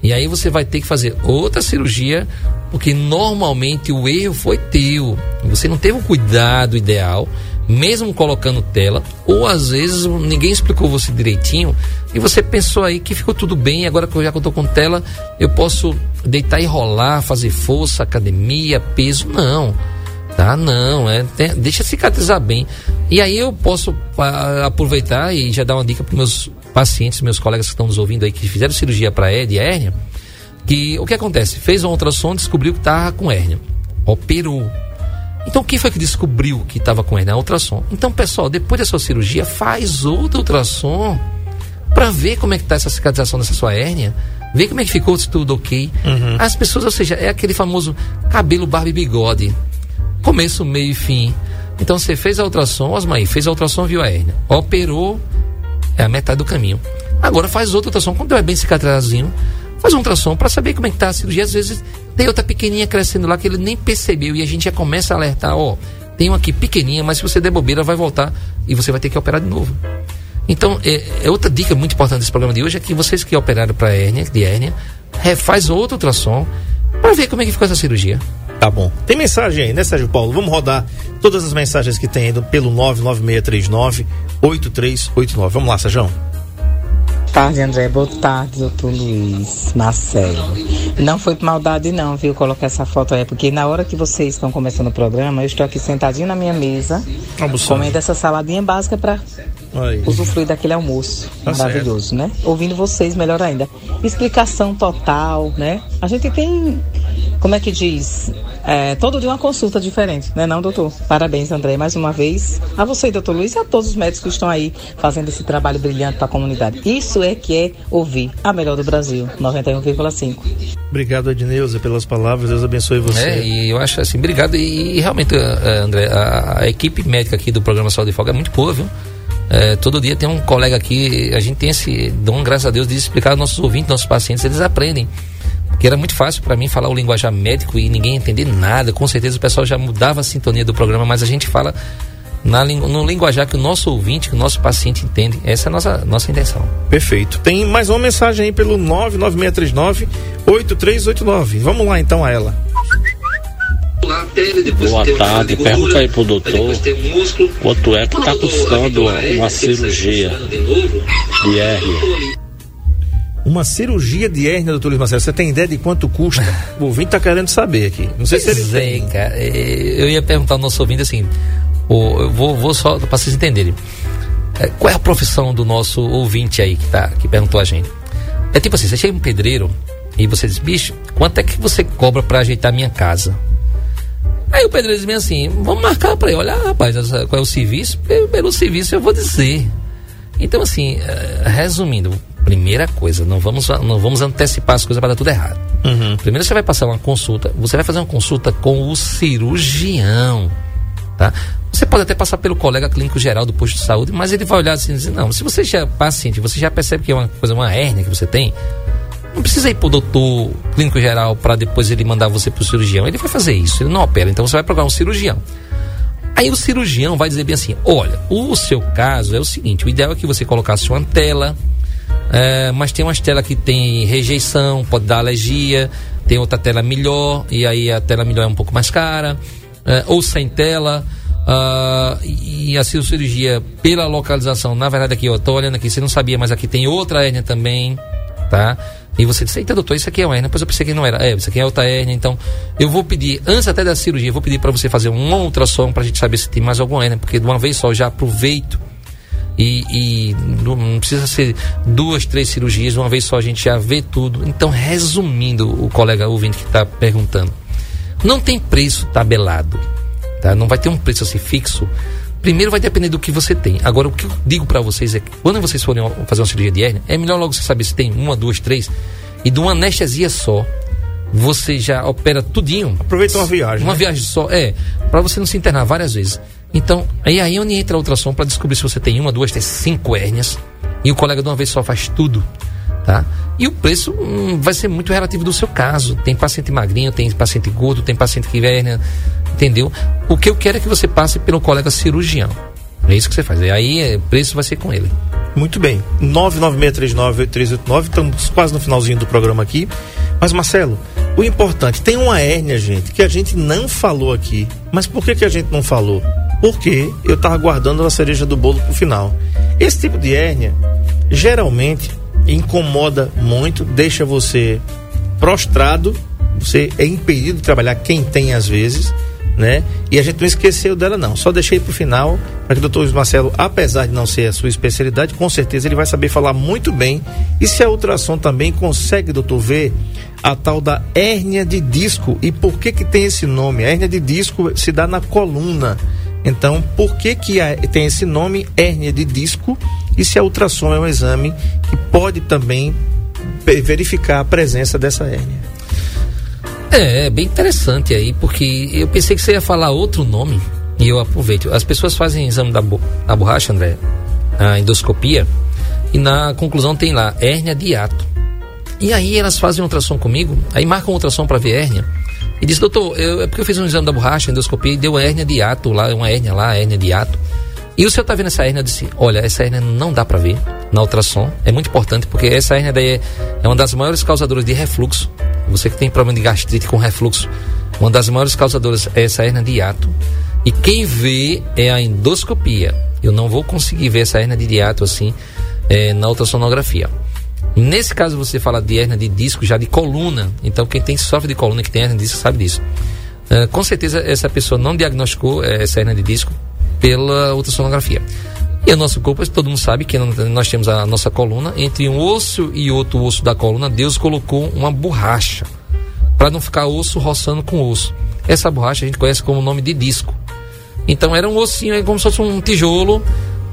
E aí você vai ter que fazer outra cirurgia, porque normalmente o erro foi teu. Você não teve o cuidado ideal mesmo colocando tela, ou às vezes ninguém explicou você direitinho e você pensou aí que ficou tudo bem, agora que eu já estou com tela, eu posso deitar e rolar, fazer força, academia, peso. Não. Tá, não, é, tem, deixa cicatrizar bem. E aí eu posso a, aproveitar e já dar uma dica para meus pacientes, meus colegas que estão nos ouvindo aí, que fizeram cirurgia para de hérnia, que o que acontece? Fez um ultrassom, descobriu que estava com hérnia. Operou então, quem foi que descobriu que estava com hernia? Ultrassom. Então, pessoal, depois da sua cirurgia, faz outro ultrassom para ver como é que está essa cicatrização dessa sua hérnia, ver como é que ficou, se tudo ok. Uhum. As pessoas, ou seja, é aquele famoso cabelo, barba e bigode. Começo, meio e fim. Então, você fez a ultrassom, Osmaí, fez a ultrassom, viu a hérnia. Operou, É a metade do caminho. Agora faz outra ultrassom, quando é bem cicatrizadinho, faz um ultrassom para saber como é que tá a cirurgia. Às vezes tem outra pequenininha crescendo lá que ele nem percebeu e a gente já começa a alertar, ó, tem uma aqui pequenininha, mas se você der bobeira vai voltar e você vai ter que operar de novo. Então, é, é outra dica muito importante desse programa de hoje é que vocês que operaram para hérnia, de hérnia, refaz outro ultrassom para ver como é que ficou essa cirurgia. Tá bom. Tem mensagem aí, né, Sérgio Paulo? Vamos rodar todas as mensagens que tem indo pelo 99639 8389. Vamos lá, Sérgio. Tarde, André. Boa tarde, doutor Luiz Marcelo. Não foi por maldade, não, viu? Colocar essa foto aí, porque na hora que vocês estão começando o programa, eu estou aqui sentadinho na minha mesa, Almoçando. comendo essa saladinha básica para usufruir daquele almoço Tá maravilhoso, né? Ouvindo vocês, melhor ainda. Explicação total, né? A gente tem, como é que diz? É, todo dia uma consulta diferente, né não, doutor? Parabéns, André, mais uma vez. A você, doutor Luiz, e a todos os médicos que estão aí fazendo esse trabalho brilhante para a comunidade. Isso é que é ouvir a melhor do Brasil, 91,5. Obrigado, Adneuza, pelas palavras. Deus abençoe você. É, e eu acho assim, obrigado. E, e realmente, eh, André, a, a equipe médica aqui do programa Saúde de Fogo é muito boa, viu? É, todo dia tem um colega aqui, a gente tem esse dom, graças a Deus, de explicar aos nossos ouvintes, nossos pacientes, eles aprendem. Porque era muito fácil para mim falar o linguajar médico e ninguém entender nada. Com certeza o pessoal já mudava a sintonia do programa, mas a gente fala na, no linguajar que o nosso ouvinte, que o nosso paciente entende. Essa é a nossa, nossa intenção. Perfeito. Tem mais uma mensagem aí pelo 99639 8389. Vamos lá então a ela. Boa tarde, pergunta aí pro doutor quanto é que tá custando uma cirurgia de hérnia. Uma cirurgia de hérnia, doutor Luiz Marcelo, você tem ideia de quanto custa? O ouvinte tá querendo saber aqui. Não sei se ele Pois é, cara. É, Eu ia perguntar ao nosso ouvinte assim, eu vou, vou só para vocês entenderem. É, Qual é a profissão do nosso ouvinte aí que, tá, que perguntou a gente? É tipo assim, você chega um pedreiro e você diz, bicho, quanto é que você cobra para ajeitar minha casa? Aí o pedreiro diz bem assim, vamos marcar para ele, olha, rapaz, qual é o serviço? Pelo, pelo serviço eu vou dizer. Então, assim, eh, resumindo, primeira coisa, não vamos, não vamos antecipar as coisas para dar tudo errado. Primeiro você vai passar uma consulta, você vai fazer uma consulta com o cirurgião, tá? Você pode até passar pelo colega clínico geral do posto de saúde, mas ele vai olhar assim e dizer, não, se você já é paciente, você já percebe que é uma coisa, uma hérnia que você tem, não precisa ir pro doutor clínico geral para depois ele mandar você pro cirurgião. Ele vai fazer isso, ele não opera. Então você vai procurar um cirurgião. Aí o cirurgião vai dizer bem assim: olha, o seu caso é o seguinte: o ideal é que você colocasse uma tela, é, mas tem umas telas que tem rejeição, pode dar alergia, tem outra tela melhor, e aí a tela melhor é um pouco mais cara, é, ou sem tela. ah, e a cirurgia pela localização, na verdade aqui, eu tô olhando aqui, você não sabia, mas aqui tem outra hérnia também, tá? E você disse, eita doutor, isso aqui é uma hérnia, depois eu pensei que não era, é, isso aqui é outra hérnia, então eu vou pedir, antes até da cirurgia, eu vou pedir para você fazer um ultrassom pra gente saber se tem mais alguma hérnia, porque de uma vez só eu já aproveito e, e não precisa ser duas, três cirurgias, uma vez só a gente já vê tudo. Então, resumindo, o colega ouvinte que está perguntando, não tem preço tabelado, tá? Não vai ter um preço assim fixo. Primeiro vai depender do que você tem. Agora, o que eu digo para vocês é que quando vocês forem fazer uma cirurgia de hérnia, é melhor logo você saber se tem uma, duas, três, e de uma anestesia só, você já opera tudinho. Aproveita uma viagem. Uma né? viagem só, é, para você não se internar várias vezes. Então, aí aí é onde entra a ultrassom para descobrir se você tem uma, duas, três, cinco hérnias. E o colega de uma vez só faz tudo, tá? E o preço hum, vai ser muito relativo do seu caso. Tem paciente magrinho, tem paciente gordo, tem paciente que hérnia, entendeu? O que eu quero é que você passe pelo colega cirurgião. É isso que você faz. E aí, é, o preço vai ser com ele. Muito bem. 996398389. Estamos quase no finalzinho do programa aqui. Mas, Marcelo, o importante, tem uma hérnia, gente, que a gente não falou aqui. Mas por que, que a gente não falou? Porque eu estava guardando a cereja do bolo pro final. Esse tipo de hérnia, geralmente, incomoda muito, deixa você prostrado, você é impedido de trabalhar, quem tem às vezes, né? E a gente não esqueceu dela, não. Só deixei pro final, para que o doutor Marcelo, apesar de não ser a sua especialidade, com certeza ele vai saber falar muito bem. E se a ultrassom também consegue, doutor, ver a tal da hérnia de disco. E por que que tem esse nome? A hérnia de disco se dá na coluna. Então, por que que tem esse nome, hérnia de disco? E se a ultrassom é um exame que pode também verificar a presença dessa hérnia? É, é bem interessante aí, porque eu pensei que você ia falar outro nome e eu aproveito. As pessoas fazem exame da, bo da borracha, André, a endoscopia, e na conclusão tem lá hérnia de hiato. E aí elas fazem ultrassom comigo, aí marcam ultrassom para ver hérnia. E diz, doutor, eu, é porque eu fiz um exame da borracha, endoscopia, e deu hérnia de hiato lá, uma hérnia lá, hérnia de hiato. E o senhor tá vendo essa hérnia? Eu disse, olha, essa hérnia não dá para ver na ultrassom. É muito importante, porque essa hérnia daí é, é uma das maiores causadoras de refluxo. Você que tem problema de gastrite com refluxo, uma das maiores causadoras é essa hérnia de hiato. E quem vê é a endoscopia. Eu não vou conseguir ver essa hérnia de hiato assim é, na ultrassonografia. Nesse caso você fala de hernia de disco, já de coluna. Então quem tem sofre de coluna, que tem hernia de disco, sabe disso. Uh, com certeza essa pessoa não diagnosticou uh, essa hernia de disco pela ultrassonografia. E o nosso corpo, todo mundo sabe que nós temos a nossa coluna, entre um osso e outro osso da coluna, Deus colocou uma borracha para não ficar osso roçando com osso. Essa borracha a gente conhece como nome de disco. Então era um ossinho, é como se fosse um tijolo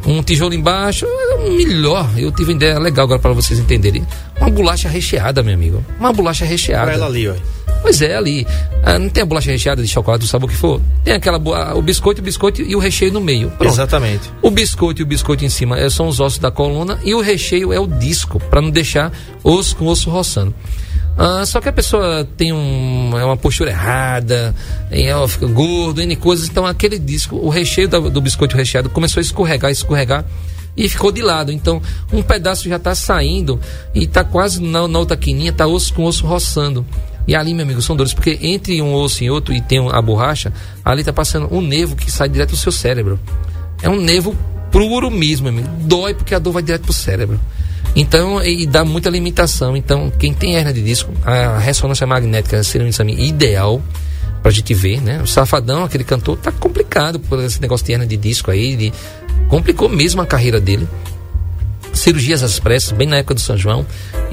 um tijolo embaixo, é melhor. Eu tive uma ideia legal agora para vocês entenderem. Uma bolacha recheada, meu amigo. Uma bolacha recheada. Pra ela ali, ó. Pois é, ali. Ah, não tem a bolacha recheada de chocolate, do sabor que for? Tem aquela o biscoito, o biscoito e o recheio no meio. Pronto. Exatamente. O biscoito e o biscoito em cima é, são os ossos da coluna e o recheio é o disco, para não deixar osso com osso roçando. Ah, só que a pessoa tem um, é uma postura errada, ela fica gordo, N coisas. Então aquele disco, o recheio do, do biscoito recheado começou a escorregar, escorregar e ficou de lado. Então um pedaço já está saindo e está quase na, na outra quininha, está osso com osso roçando. E ali, meu amigo, são dores, porque entre um osso e outro e tem a borracha, ali está passando um nervo que sai direto do seu cérebro. É um nervo puro mesmo, meu amigo. Dói porque a dor vai direto pro cérebro. Então, e dá muita limitação. Então, quem tem hernia de disco, a ressonância magnética seria um exame ideal pra gente ver, né? O Safadão, aquele cantor, tá complicado por esse negócio de hernia de disco aí, de... complicou mesmo a carreira dele cirurgias às pressas, bem na época do São João.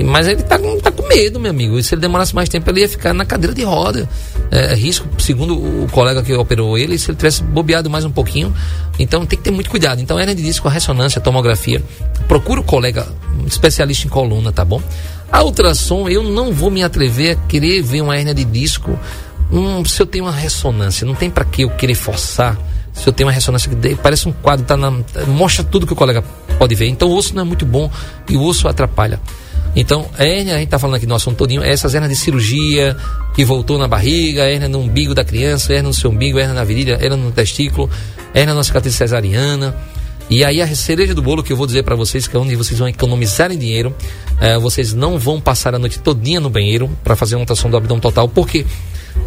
Mas ele tá, tá com medo, meu amigo. E se ele demorasse mais tempo, ele ia ficar na cadeira de roda. É, é, risco, segundo o colega que operou ele, se ele tivesse bobeado mais um pouquinho. Então tem que ter muito cuidado. Então, hernia de disco, a ressonância, a tomografia. Procura o colega especialista em coluna, tá bom? A ultrassom, eu não vou me atrever a querer ver uma hernia de disco hum, se eu tenho uma ressonância. Não tem para que eu querer forçar se eu tenho uma ressonância que parece um quadro, tá na, mostra tudo que o colega pode ver. Então o osso não é muito bom e o osso atrapalha. Então, a hérnia, a gente está falando aqui no assunto todinho, é essas hérnias de cirurgia que voltou na barriga, hérnia no umbigo da criança, hérnia no seu umbigo, hérnia na virilha, hérnia no testículo, hérnia na cicatriz cesariana. E aí a cereja do bolo que eu vou dizer para vocês, que é onde vocês vão economizarem dinheiro, é, vocês não vão passar a noite todinha no banheiro para fazer uma ultrassom do abdômen total, porque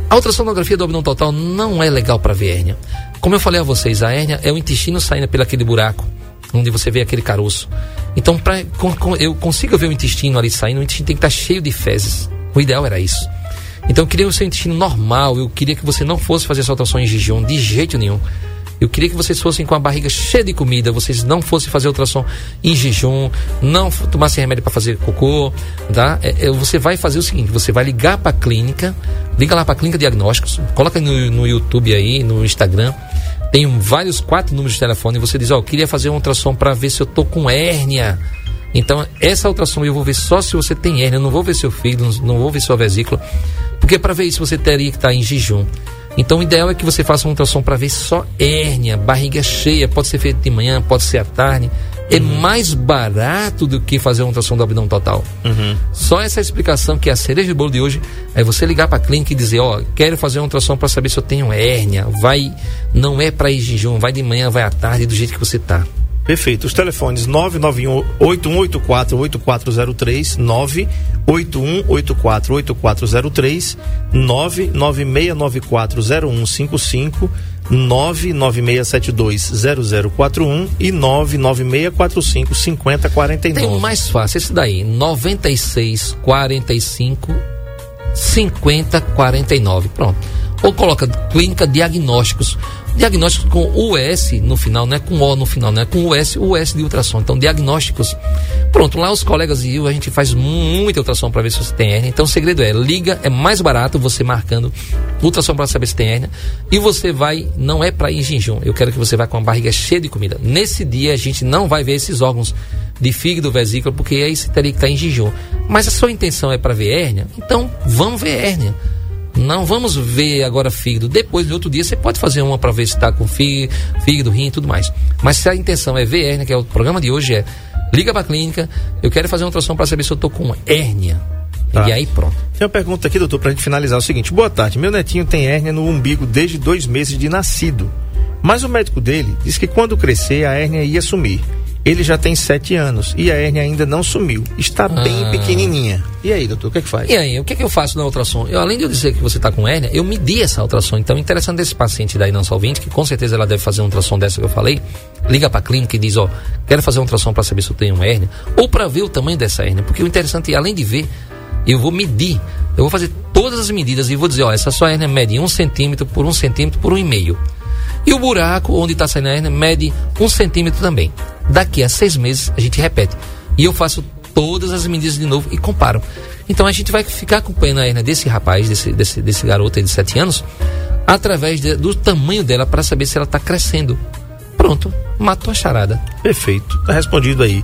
a ultrassonografia do abdômen total não é legal para ver hérnia. Como eu falei a vocês, a hérnia é o intestino saindo pelo aquele buraco, onde você vê aquele caroço. Então, eu consiga ver o intestino ali saindo, o intestino tem que estar tá cheio de fezes. O ideal era isso. Então, eu queria o seu intestino normal, eu queria que você não fosse fazer ultrassom em jejum, de jeito nenhum. Eu queria que vocês fossem com a barriga cheia de comida, vocês não fossem fazer ultrassom em jejum, não tomassem remédio para fazer cocô, tá? É, é, você vai fazer o seguinte, você vai ligar para a clínica, liga lá para a clínica diagnósticos, coloca no, no YouTube aí, no Instagram, tem vários quatro números de telefone e você diz, ó, oh, eu queria fazer um ultrassom para ver se eu tô com hérnia. Então, essa ultrassom eu vou ver só se você tem hérnia, eu não vou ver seu fígado, não vou ver sua vesícula, porque para ver isso você teria que estar tá em jejum. Então o ideal é que você faça um ultrassom para ver só hérnia, barriga cheia, pode ser feito de manhã, pode ser à tarde. É mais barato do que fazer um ultrassom do abdômen total. Uhum. Só essa explicação que é a cereja de bolo de hoje é você ligar para a clínica e dizer, ó, quero fazer um ultrassom para saber se eu tenho hérnia. Vai, não é para ir jejum, vai de manhã, vai à tarde, do jeito que você tá. Perfeito. Os telefones 991-8184-8403, 981-84-8403, 99694-0155, 99672-0041 e 99645-5049. Tem um mais fácil, esse daí, 9645 5049. Pronto. Ou coloca Clínica Diagnósticos Diagnósticos com US no final, não é com O no final, não é com US, US de ultrassom. Então, diagnósticos. Pronto, lá os colegas e eu, a gente faz muita ultrassom para ver se você tem hérnia. Então, o segredo é, liga, é mais barato você marcando ultrassom para saber se tem hérnia. E você vai, não é para ir em jejum. Eu quero que você vá com a barriga cheia de comida. Nesse dia, a gente não vai ver esses órgãos de fígado, vesícula, porque aí você teria que estar em jejum. Mas a sua intenção é para ver hérnia, então vamos ver hérnia. Não vamos ver agora fígado. Depois, no outro dia, você pode fazer uma para ver se está com fígado, fígado, rim e tudo mais. Mas se a intenção é ver hérnia, que é o programa de hoje, é, Liga pra clínica, eu quero fazer uma ultrassom para saber se eu tô com hérnia. Tá. E aí pronto. Tem uma pergunta aqui, doutor, pra gente finalizar o seguinte. Boa tarde, meu netinho tem hérnia no umbigo desde dois meses de nascido. Mas o médico dele disse que quando crescer a hérnia ia sumir. Ele já tem sete anos e a hérnia ainda não sumiu. Está bem Ah. pequenininha. E aí, doutor, o que é que faz? E aí, o que, que eu faço na ultrassom? Eu, além de eu dizer que você está com hérnia, eu medi essa ultrassom. Então, interessante desse paciente daí não solvente, que com certeza ela deve fazer uma ultrassom dessa que eu falei, liga para a clínica e diz, ó, quero fazer uma ultrassom para saber se eu tenho uma hérnia, ou para ver o tamanho dessa hérnia, porque o interessante é, além de ver, eu vou medir, eu vou fazer todas as medidas e vou dizer, ó, essa sua hérnia mede um centímetro por um centímetro por um e meio. E o buraco onde está saindo a hérnia mede um centímetro também. Daqui a seis meses a gente repete. E eu faço todas as medidas de novo e comparo. Então a gente vai ficar acompanhando a hérnia desse rapaz, desse, desse, desse garoto de 7 anos, através de- do tamanho dela para saber se ela está crescendo. Pronto, matou a charada. Perfeito. Tá respondido aí.